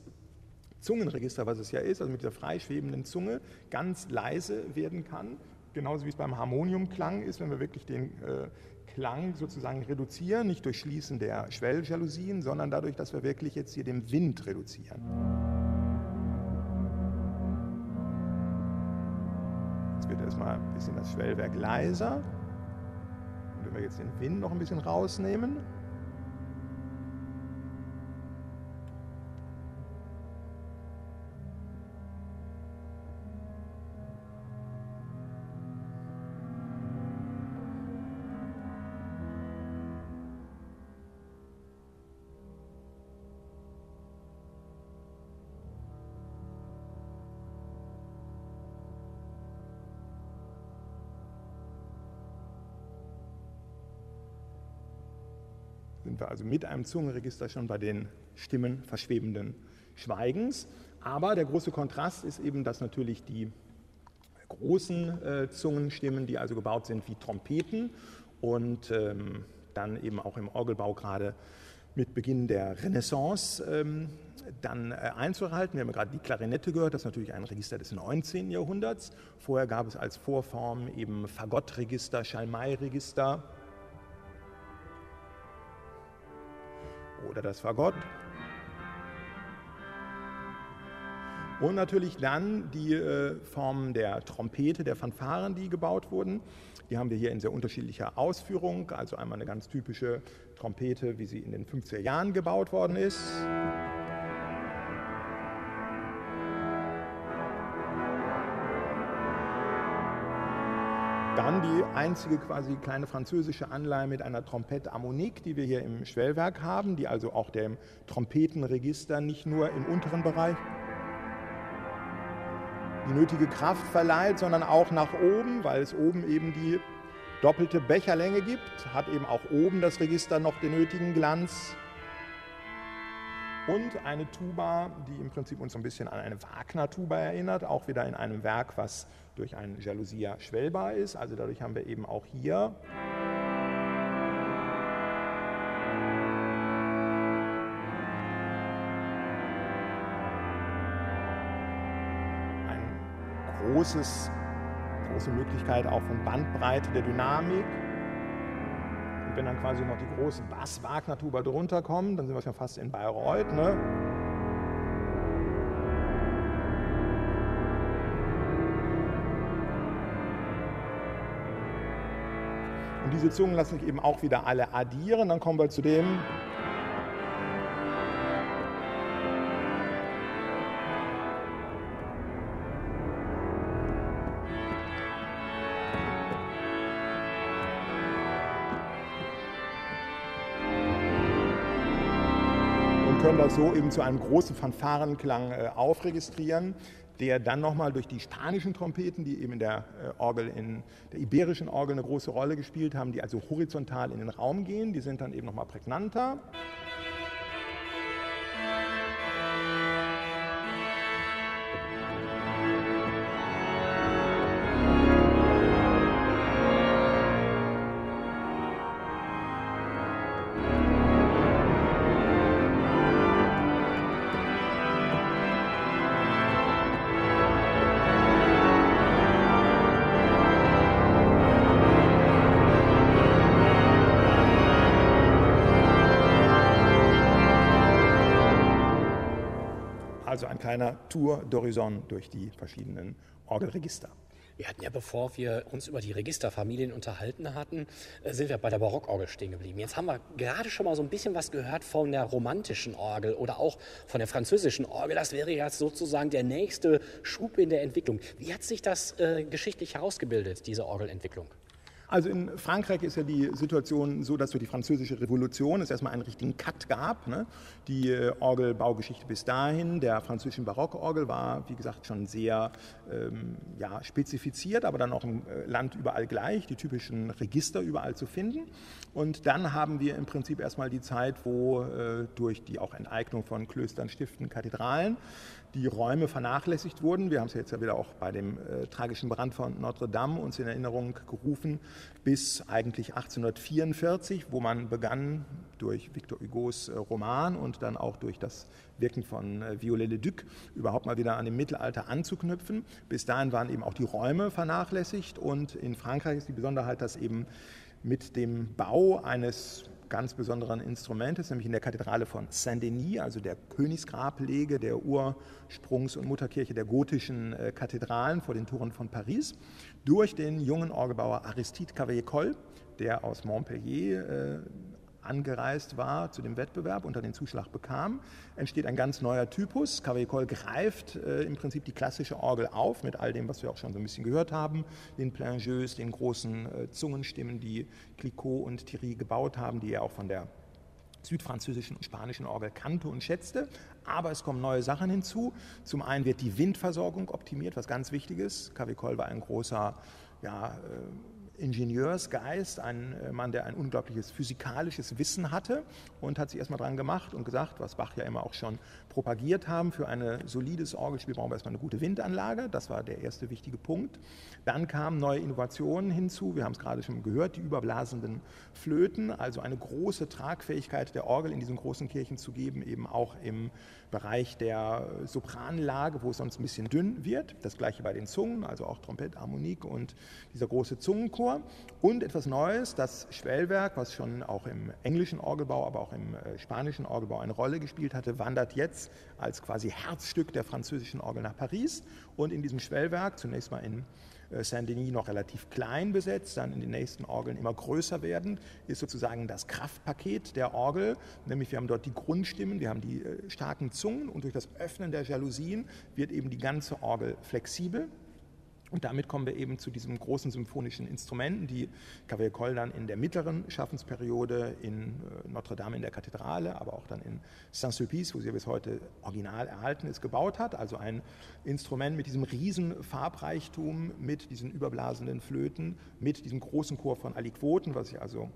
Zungenregister, was es ja ist, also mit dieser freischwebenden Zunge, ganz leise werden kann genauso wie es beim Harmoniumklang ist, wenn wir wirklich den äh, Klang sozusagen reduzieren, nicht durch Schließen der Schwelljalousien, sondern dadurch, dass wir wirklich jetzt hier den Wind reduzieren. Wird erstmal ein bisschen das Schwellwerk leiser. Und wenn wir jetzt den Wind noch ein bisschen rausnehmen, sind wir also mit einem Zungenregister schon bei den Stimmen verschwebenden Schweigens. Aber der große Kontrast ist eben, dass natürlich die großen äh, Zungenstimmen, die also gebaut sind wie Trompeten und ähm, dann eben auch im Orgelbau gerade mit Beginn der Renaissance ähm, dann äh, einzuhalten. Wir haben gerade die Klarinette gehört, das ist natürlich ein Register des 19. Jahrhunderts. Vorher gab es als Vorform eben Fagottregister, Schalmei-Register oder das Fagott. Und natürlich dann die äh, Formen der Trompete, der Fanfaren, die gebaut wurden. Die haben wir hier in sehr unterschiedlicher Ausführung. Also einmal eine ganz typische Trompete, wie sie in den 50er Jahren gebaut worden ist. Die einzige quasi kleine französische Anleihe mit einer Trompette Harmonique, die wir hier im Schwellwerk haben, die also auch dem Trompetenregister nicht nur im unteren Bereich die nötige Kraft verleiht, sondern auch nach oben, weil es oben eben die doppelte Becherlänge gibt, hat eben auch oben das Register noch den nötigen Glanz. Und eine Tuba, die im Prinzip uns ein bisschen an eine Wagner-Tuba erinnert, auch wieder in einem Werk, was durch einen Jalousia schwellbar ist. Also dadurch haben wir eben auch hier ein großes, große Möglichkeit auch von Bandbreite der Dynamik. Wenn dann quasi noch die große Bass-Wagner-Tuba drunter kommen, dann sind wir schon fast in Bayreuth. Ne? Und diese Zungen lassen sich eben auch wieder alle addieren. Dann kommen wir zu dem, so eben zu einem großen Fanfarenklang äh, aufregistrieren der dann nochmal durch die spanischen Trompeten, die eben in der äh, Orgel, in der iberischen Orgel eine große Rolle gespielt haben, die also horizontal in den Raum gehen, die sind dann eben nochmal prägnanter. Also ein kleiner Tour d'Horizon durch die verschiedenen Orgelregister. Wir hatten ja, bevor wir uns über die Registerfamilien unterhalten hatten, äh, sind wir bei der Barockorgel stehen geblieben. Jetzt haben wir gerade schon mal so ein bisschen was gehört von der romantischen Orgel oder auch von der französischen Orgel. Das wäre jetzt sozusagen der nächste Schub in der Entwicklung. Wie hat sich das äh, geschichtlich herausgebildet, diese Orgelentwicklung? Also in Frankreich ist ja die Situation so, dass durch die französische Revolution es erstmal einen richtigen Cut gab. Ne? Die äh, Orgelbaugeschichte bis dahin der französischen Barockorgel war, wie gesagt, schon sehr ähm, ja, spezifiziert, aber dann auch im äh, Land überall gleich, die typischen Register überall zu finden. Und dann haben wir im Prinzip erstmal die Zeit, wo äh, durch die auch Enteignung von Klöstern, Stiften, Kathedralen die Räume vernachlässigt wurden. Wir haben es jetzt ja wieder auch bei dem äh, tragischen Brand von Notre Dame uns in Erinnerung gerufen, bis eigentlich 1844, wo man begann durch Victor Hugos äh, Roman und dann auch durch das Wirken von äh, Viollet-le-Duc überhaupt mal wieder an dem Mittelalter anzuknüpfen. Bis dahin waren eben auch die Räume vernachlässigt und in Frankreich ist die Besonderheit, dass eben mit dem Bau eines ganz besonderen Instrumentes, nämlich in der Kathedrale von Saint-Denis, also der Königsgrablege der Ursprungs- und Mutterkirche der gotischen äh, Kathedralen vor den Toren von Paris, durch den jungen Orgelbauer Aristide Cavalier-Coll, der aus Montpellier äh, angereist war zu dem Wettbewerb und dann den Zuschlag bekam, entsteht ein ganz neuer Typus. Cavaillé greift äh, im Prinzip die klassische Orgel auf mit all dem, was wir auch schon so ein bisschen gehört haben, den Plaingeus, den großen äh, Zungenstimmen, die Clicquot und Thierry gebaut haben, die er auch von der südfranzösischen und spanischen Orgel kannte und schätzte. Aber es kommen neue Sachen hinzu. Zum einen wird die Windversorgung optimiert, was ganz wichtig ist. Cavicol war ein großer ja, äh, Ingenieursgeist, ein äh, Mann, der ein unglaubliches physikalisches Wissen hatte und hat sich erstmal dran gemacht und gesagt, was Bach ja immer auch schon propagiert haben, für ein solides Orgelspiel brauchen wir erstmal eine gute Windanlage. Das war der erste wichtige Punkt. Dann kamen neue Innovationen hinzu. Wir haben es gerade schon gehört, die überblasenden Flöten, also eine große Tragfähigkeit der Orgel in diesen großen Kirchen zu geben, eben auch im Bereich der Sopranlage, wo es sonst ein bisschen dünn wird. Das gleiche bei den Zungen, also auch Trompet, Harmonik und dieser große Zungenchor. Und etwas Neues, das Schwellwerk, was schon auch im englischen Orgelbau, aber auch im äh, spanischen Orgelbau eine Rolle gespielt hatte, wandert jetzt als quasi Herzstück der französischen Orgel nach Paris. Und in diesem Schwellwerk, zunächst mal in äh, Saint-Denis noch relativ klein besetzt, dann in den nächsten Orgeln immer größer werden, ist sozusagen das Kraftpaket der Orgel. Nämlich wir haben dort die Grundstimmen, wir haben die äh, starken Zungen und durch das Öffnen der Jalousien wird eben die ganze Orgel flexibel. Und damit kommen wir eben zu diesen großen symphonischen Instrumenten, die Cavalier Coll dann in der mittleren Schaffensperiode in äh, Notre Dame in der Kathedrale, aber auch dann in Saint-Sulpice, wo sie bis heute original erhalten ist, gebaut hat. Also ein Instrument mit diesem riesen Farbreichtum, mit diesen überblasenden Flöten, mit diesem großen Chor von Aliquoten, was ich also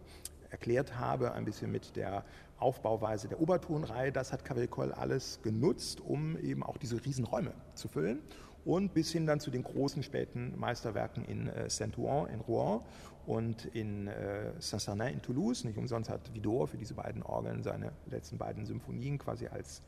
erklärt habe, ein bisschen mit der Aufbauweise der Obertonreihe. Das hat Cavalier Coll alles genutzt, um eben auch diese Riesenräume zu füllen und bis hin dann zu den großen späten Meisterwerken in äh, Saint-Ouen in Rouen und in äh, Saint-Sernin in Toulouse. Nicht umsonst hat Vidor für diese beiden Orgeln seine letzten beiden Symphonien quasi als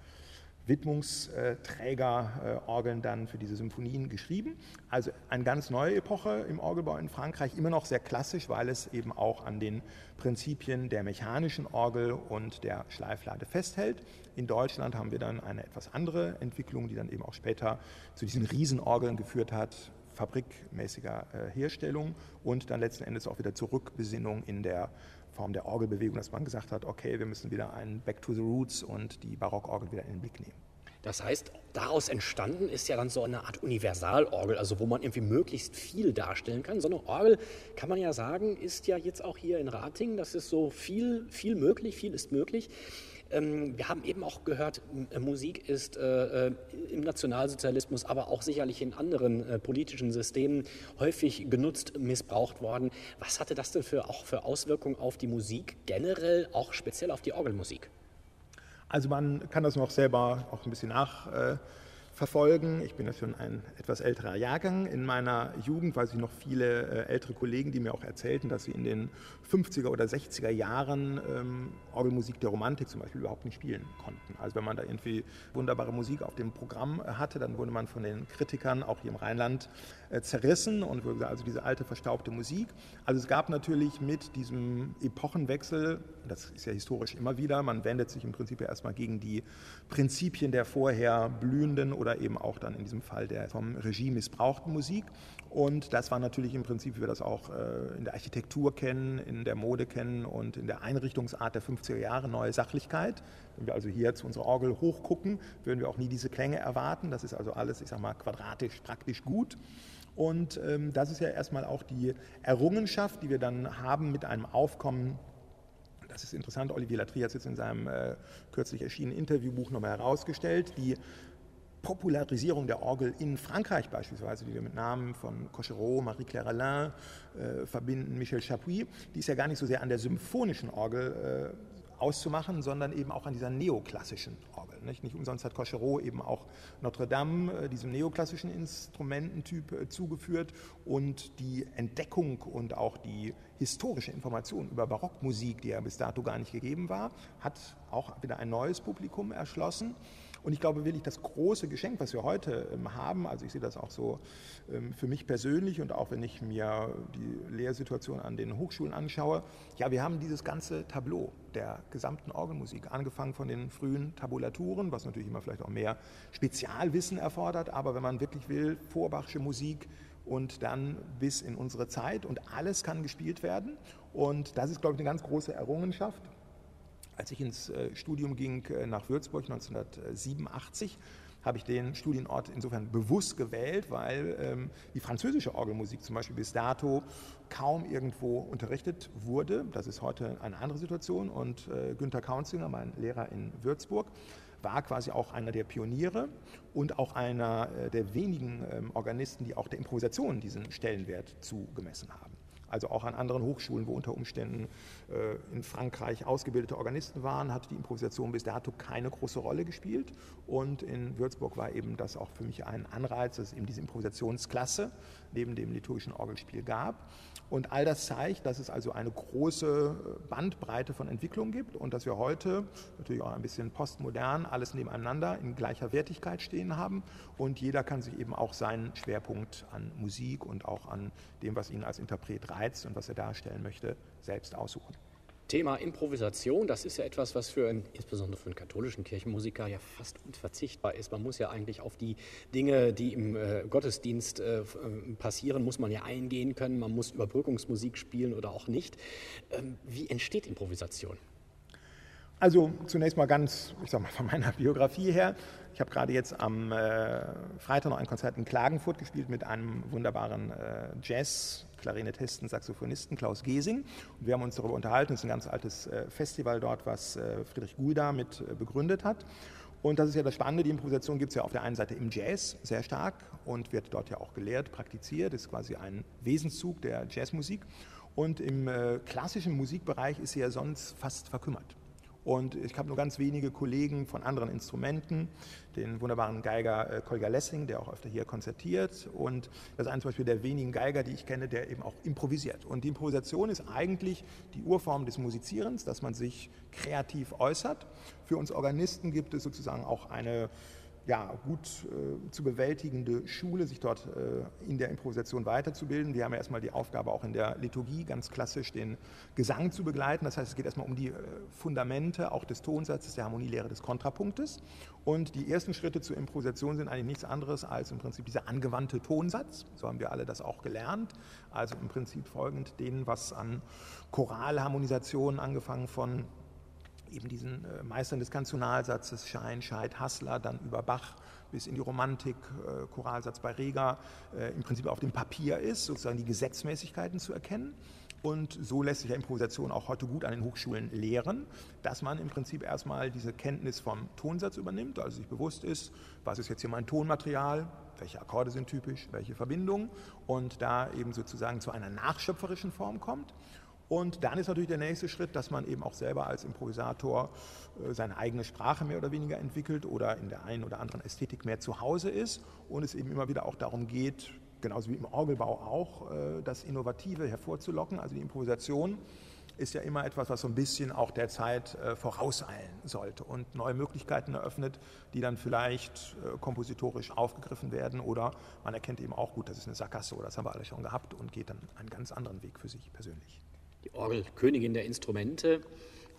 Widmungsträgerorgeln dann für diese Symphonien geschrieben. Also eine ganz neue Epoche im Orgelbau in Frankreich, immer noch sehr klassisch, weil es eben auch an den Prinzipien der mechanischen Orgel und der Schleiflade festhält. In Deutschland haben wir dann eine etwas andere Entwicklung, die dann eben auch später zu diesen Riesenorgeln geführt hat, fabrikmäßiger äh, Herstellung und dann letzten Endes auch wieder Zurückbesinnung in der Form der Orgelbewegung, dass man gesagt hat, okay, wir müssen wieder ein Back to the Roots und die Barockorgel wieder in den Blick nehmen. Das heißt, daraus entstanden ist ja dann so eine Art Universalorgel, also wo man irgendwie möglichst viel darstellen kann. So eine Orgel, kann man ja sagen, ist ja jetzt auch hier in Rating, das ist so viel, viel möglich, viel ist möglich. Ähm, wir haben eben auch gehört, Musik ist äh, äh, im Nationalsozialismus, aber auch sicherlich in anderen äh, politischen Systemen häufig genutzt, missbraucht worden. Was hatte das denn für, auch für Auswirkungen auf die Musik generell, auch speziell auf die Orgelmusik? Also man kann das noch selber auch ein bisschen nach verfolgen. Ich bin ja schon ein etwas älterer Jahrgang. In meiner Jugend weiß ich noch viele äh, ältere Kollegen, die mir auch erzählten, dass sie in den 50er oder 60er Jahren ähm, Orgelmusik der Romantik zum Beispiel überhaupt nicht spielen konnten. Also wenn man da irgendwie wunderbare Musik auf dem Programm hatte, dann wurde man von den Kritikern auch hier im Rheinland äh, zerrissen und wurde also diese alte verstaubte Musik. Also es gab natürlich mit diesem Epochenwechsel das ist ja historisch immer wieder, man wendet sich im Prinzip ja erstmal gegen die Prinzipien der vorher blühenden oder eben auch dann in diesem Fall der vom Regime missbrauchten Musik. Und das war natürlich im Prinzip, wie wir das auch äh, in der Architektur kennen, in der Mode kennen und in der Einrichtungsart der 50er Jahre, neue Sachlichkeit. Wenn wir also hier zu unserer Orgel hochgucken, würden wir auch nie diese Klänge erwarten. Das ist also alles, ich sag mal, quadratisch praktisch gut. Und ähm, das ist ja erstmal auch die Errungenschaft, die wir dann haben mit einem Aufkommen das ist interessant, Olivier Latry hat es jetzt in seinem äh, kürzlich erschienenen Interviewbuch nochmal herausgestellt, die Popularisierung der Orgel in Frankreich beispielsweise, die wir mit Namen von Cochereau, Marie-Claire Alain äh, verbinden, Michel Chapuis, die ist ja gar nicht so sehr an der symphonischen Orgel äh, auszumachen, sondern eben auch an dieser neoklassischen Orgel. Nicht, nicht umsonst hat Cochereau eben auch Notre Dame äh, diesem neoklassischen Instrumententyp äh, zugeführt und die Entdeckung und auch die historische Information über Barockmusik, die ja bis dato gar nicht gegeben war, hat auch wieder ein neues Publikum erschlossen. Und ich glaube wirklich, das große Geschenk, was wir heute ähm, haben, also ich sehe das auch so ähm, für mich persönlich und auch wenn ich mir die Lehrsituation an den Hochschulen anschaue, ja, wir haben dieses ganze Tableau der gesamten Orgelmusik, angefangen von den frühen Tabulaturen, was natürlich immer vielleicht auch mehr Spezialwissen erfordert, aber wenn man wirklich will, vorbachsche Musik, und dann bis in unsere Zeit und alles kann gespielt werden. Und das ist, glaube ich, eine ganz große Errungenschaft. Als ich ins äh, Studium ging äh, nach Würzburg 1987, habe ich den Studienort insofern bewusst gewählt, weil ähm, die französische Orgelmusik zum Beispiel bis dato kaum irgendwo unterrichtet wurde. Das ist heute eine andere Situation. Und äh, Günther Kaunzinger, mein Lehrer in Würzburg, war quasi auch einer der Pioniere und auch einer äh, der wenigen ähm, Organisten, die auch der Improvisation diesen Stellenwert zugemessen haben also auch an anderen Hochschulen, wo unter Umständen äh, in Frankreich ausgebildete Organisten waren, hat die Improvisation bis dato keine große Rolle gespielt. Und in Würzburg war eben das auch für mich ein Anreiz, dass es eben diese Improvisationsklasse neben dem liturgischen Orgelspiel gab. Und all das zeigt, dass es also eine große Bandbreite von Entwicklung gibt und dass wir heute natürlich auch ein bisschen postmodern alles nebeneinander in gleicher Wertigkeit stehen haben. Und jeder kann sich eben auch seinen Schwerpunkt an Musik und auch an dem, was ihn als Interpret reizt und was er darstellen möchte, selbst aussuchen. Thema Improvisation, das ist ja etwas, was für einen, insbesondere für einen katholischen Kirchenmusiker ja fast unverzichtbar ist. Man muss ja eigentlich auf die Dinge, die im äh, Gottesdienst äh, passieren, muss man ja eingehen können. Man muss Überbrückungsmusik spielen oder auch nicht. Ähm, wie entsteht Improvisation? Also zunächst mal ganz, ich sag mal von meiner Biografie her. Ich habe gerade jetzt am äh, Freitag noch ein Konzert in Klagenfurt gespielt mit einem wunderbaren äh, Jazz Klarinettisten, Saxophonisten Klaus Gesing. Und wir haben uns darüber unterhalten. Es ist ein ganz altes äh, Festival dort, was äh, Friedrich Gulda mit äh, begründet hat. Und das ist ja das Spannende, die Improvisation gibt es ja auf der einen Seite im Jazz sehr stark und wird dort ja auch gelehrt, praktiziert, ist quasi ein Wesenszug der Jazzmusik. Und im klassischen Musikbereich ist sie ja sonst fast verkümmert. Und ich habe nur ganz wenige Kollegen von anderen Instrumenten, den wunderbaren Geiger äh, Lessing, der auch öfter hier konzertiert. Und das ist ein zum Beispiel der wenigen Geiger, die ich kenne, der eben auch improvisiert. Und die Improvisation ist eigentlich die Urform des Musizierens, dass man sich kreativ äußert. Für uns Organisten gibt es sozusagen auch eine ja, gut äh, zu bewältigende Schule, sich dort äh, in der Improvisation weiterzubilden. Wir haben ja erstmal die Aufgabe, auch in der Liturgie ganz klassisch den Gesang zu begleiten. Das heißt, es geht erstmal um die äh, Fundamente auch des Tonsatzes, der Harmonielehre des Kontrapunktes. Und die ersten Schritte zur Improvisation sind eigentlich nichts anderes als im Prinzip dieser angewandte Tonsatz. So haben wir alle das auch gelernt. Also im Prinzip folgend denen, was an Choralharmonisationen angefangen von eben diesen äh, Meistern des Kanzonalsatzes, Schein, Scheid, Hassler, dann über Bach bis in die Romantik, äh, Choralsatz bei Reger, äh, im Prinzip auf dem Papier ist, sozusagen die Gesetzmäßigkeiten zu erkennen. Und so lässt sich ja Improvisation auch heute gut an den Hochschulen lehren, dass man im Prinzip erstmal diese Kenntnis vom Tonsatz übernimmt, also sich bewusst ist, was ist jetzt hier mein Tonmaterial, welche Akkorde sind typisch, welche Verbindungen und da eben sozusagen zu einer nachschöpferischen Form kommt. Und dann ist natürlich der nächste Schritt, dass man eben auch selber als Improvisator äh, seine eigene Sprache mehr oder weniger entwickelt oder in der einen oder anderen Ästhetik mehr zu Hause ist und es eben immer wieder auch darum geht, genauso wie im Orgelbau auch, äh, das Innovative hervorzulocken, also die Improvisation ist ja immer etwas, was so ein bisschen auch der Zeit äh, vorauseilen sollte und neue Möglichkeiten eröffnet, die dann vielleicht kompositorisch aufgegriffen werden oder man erkennt eben auch gut, das ist eine Sackgasse oder das haben wir alle schon gehabt und geht dann einen ganz anderen Weg für sich persönlich die Orgel Königin der Instrumente.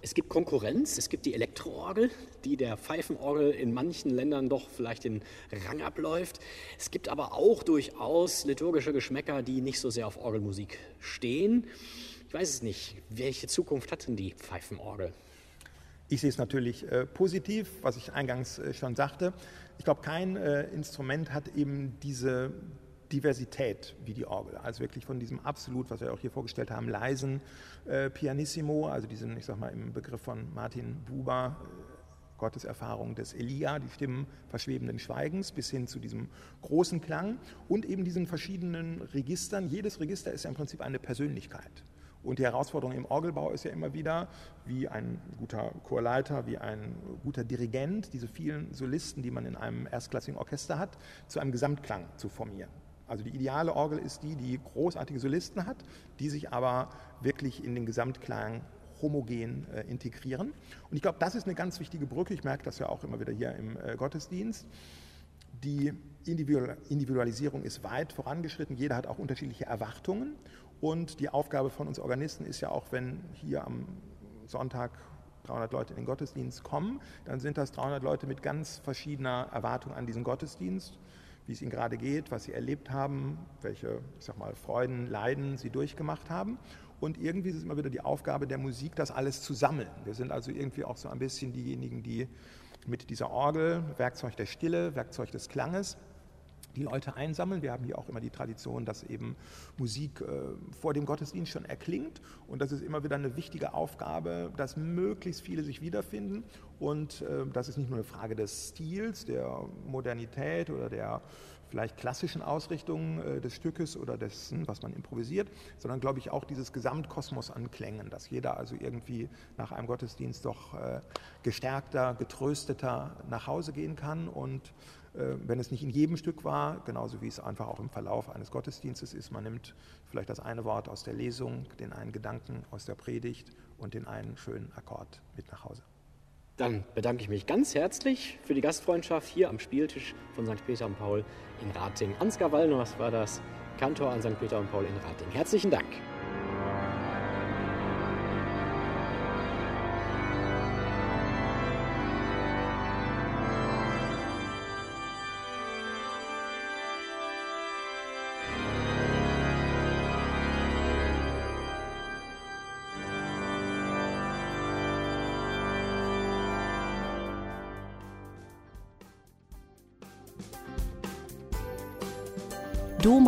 Es gibt Konkurrenz, es gibt die Elektroorgel, die der Pfeifenorgel in manchen Ländern doch vielleicht den Rang abläuft. Es gibt aber auch durchaus liturgische Geschmäcker, die nicht so sehr auf Orgelmusik stehen. Ich weiß es nicht. Welche Zukunft hat denn die Pfeifenorgel? Ich sehe es natürlich äh, positiv, was ich eingangs äh, schon sagte. Ich glaube, kein äh, Instrument hat eben diese Diversität wie die Orgel. Also wirklich von diesem absolut, was wir auch hier vorgestellt haben, leisen äh, Pianissimo, also diesen, ich sag mal, im Begriff von Martin Buber, äh, Gotteserfahrung des Elia, die Stimmen verschwebenden Schweigens, bis hin zu diesem großen Klang und eben diesen verschiedenen Registern. Jedes Register ist ja im Prinzip eine Persönlichkeit. Und die Herausforderung im Orgelbau ist ja immer wieder, wie ein guter Chorleiter, wie ein guter Dirigent, diese vielen Solisten, die man in einem erstklassigen Orchester hat, zu einem Gesamtklang zu formieren. Also die ideale Orgel ist die, die großartige Solisten hat, die sich aber wirklich in den Gesamtklang homogen äh, integrieren. Und ich glaube, das ist eine ganz wichtige Brücke. Ich merke das ja auch immer wieder hier im äh, Gottesdienst. Die Individualisierung ist weit vorangeschritten. Jeder hat auch unterschiedliche Erwartungen. Und die Aufgabe von uns Organisten ist ja auch, wenn hier am Sonntag 300 Leute in den Gottesdienst kommen, dann sind das 300 Leute mit ganz verschiedener Erwartung an diesen Gottesdienst, wie es ihnen gerade geht, was sie erlebt haben, welche, ich sag mal, Freuden, Leiden sie durchgemacht haben. Und irgendwie ist es immer wieder die Aufgabe der Musik, das alles zu sammeln. Wir sind also irgendwie auch so ein bisschen diejenigen, die mit dieser Orgel, Werkzeug der Stille, Werkzeug des Klanges, die Leute einsammeln. Wir haben hier auch immer die Tradition, dass eben Musik äh, vor dem Gottesdienst schon erklingt. Und das ist immer wieder eine wichtige Aufgabe, dass möglichst viele sich wiederfinden. Und äh, das ist nicht nur eine Frage des Stils, der Modernität oder der vielleicht klassischen Ausrichtung äh, des Stückes oder dessen, was man improvisiert, sondern glaube ich auch dieses Gesamtkosmos an Klängen, dass jeder also irgendwie nach einem Gottesdienst doch äh, gestärkter, getrösteter nach Hause gehen kann und wenn es nicht in jedem Stück war, genauso wie es einfach auch im Verlauf eines Gottesdienstes ist. Man nimmt vielleicht das eine Wort aus der Lesung, den einen Gedanken aus der Predigt und den einen schönen Akkord mit nach Hause. Dann bedanke ich mich ganz herzlich für die Gastfreundschaft hier am Spieltisch von St. Peter und Paul in Rating. Ansgar Wallner war das, Kantor an St. Peter und Paul in Rating. Herzlichen Dank.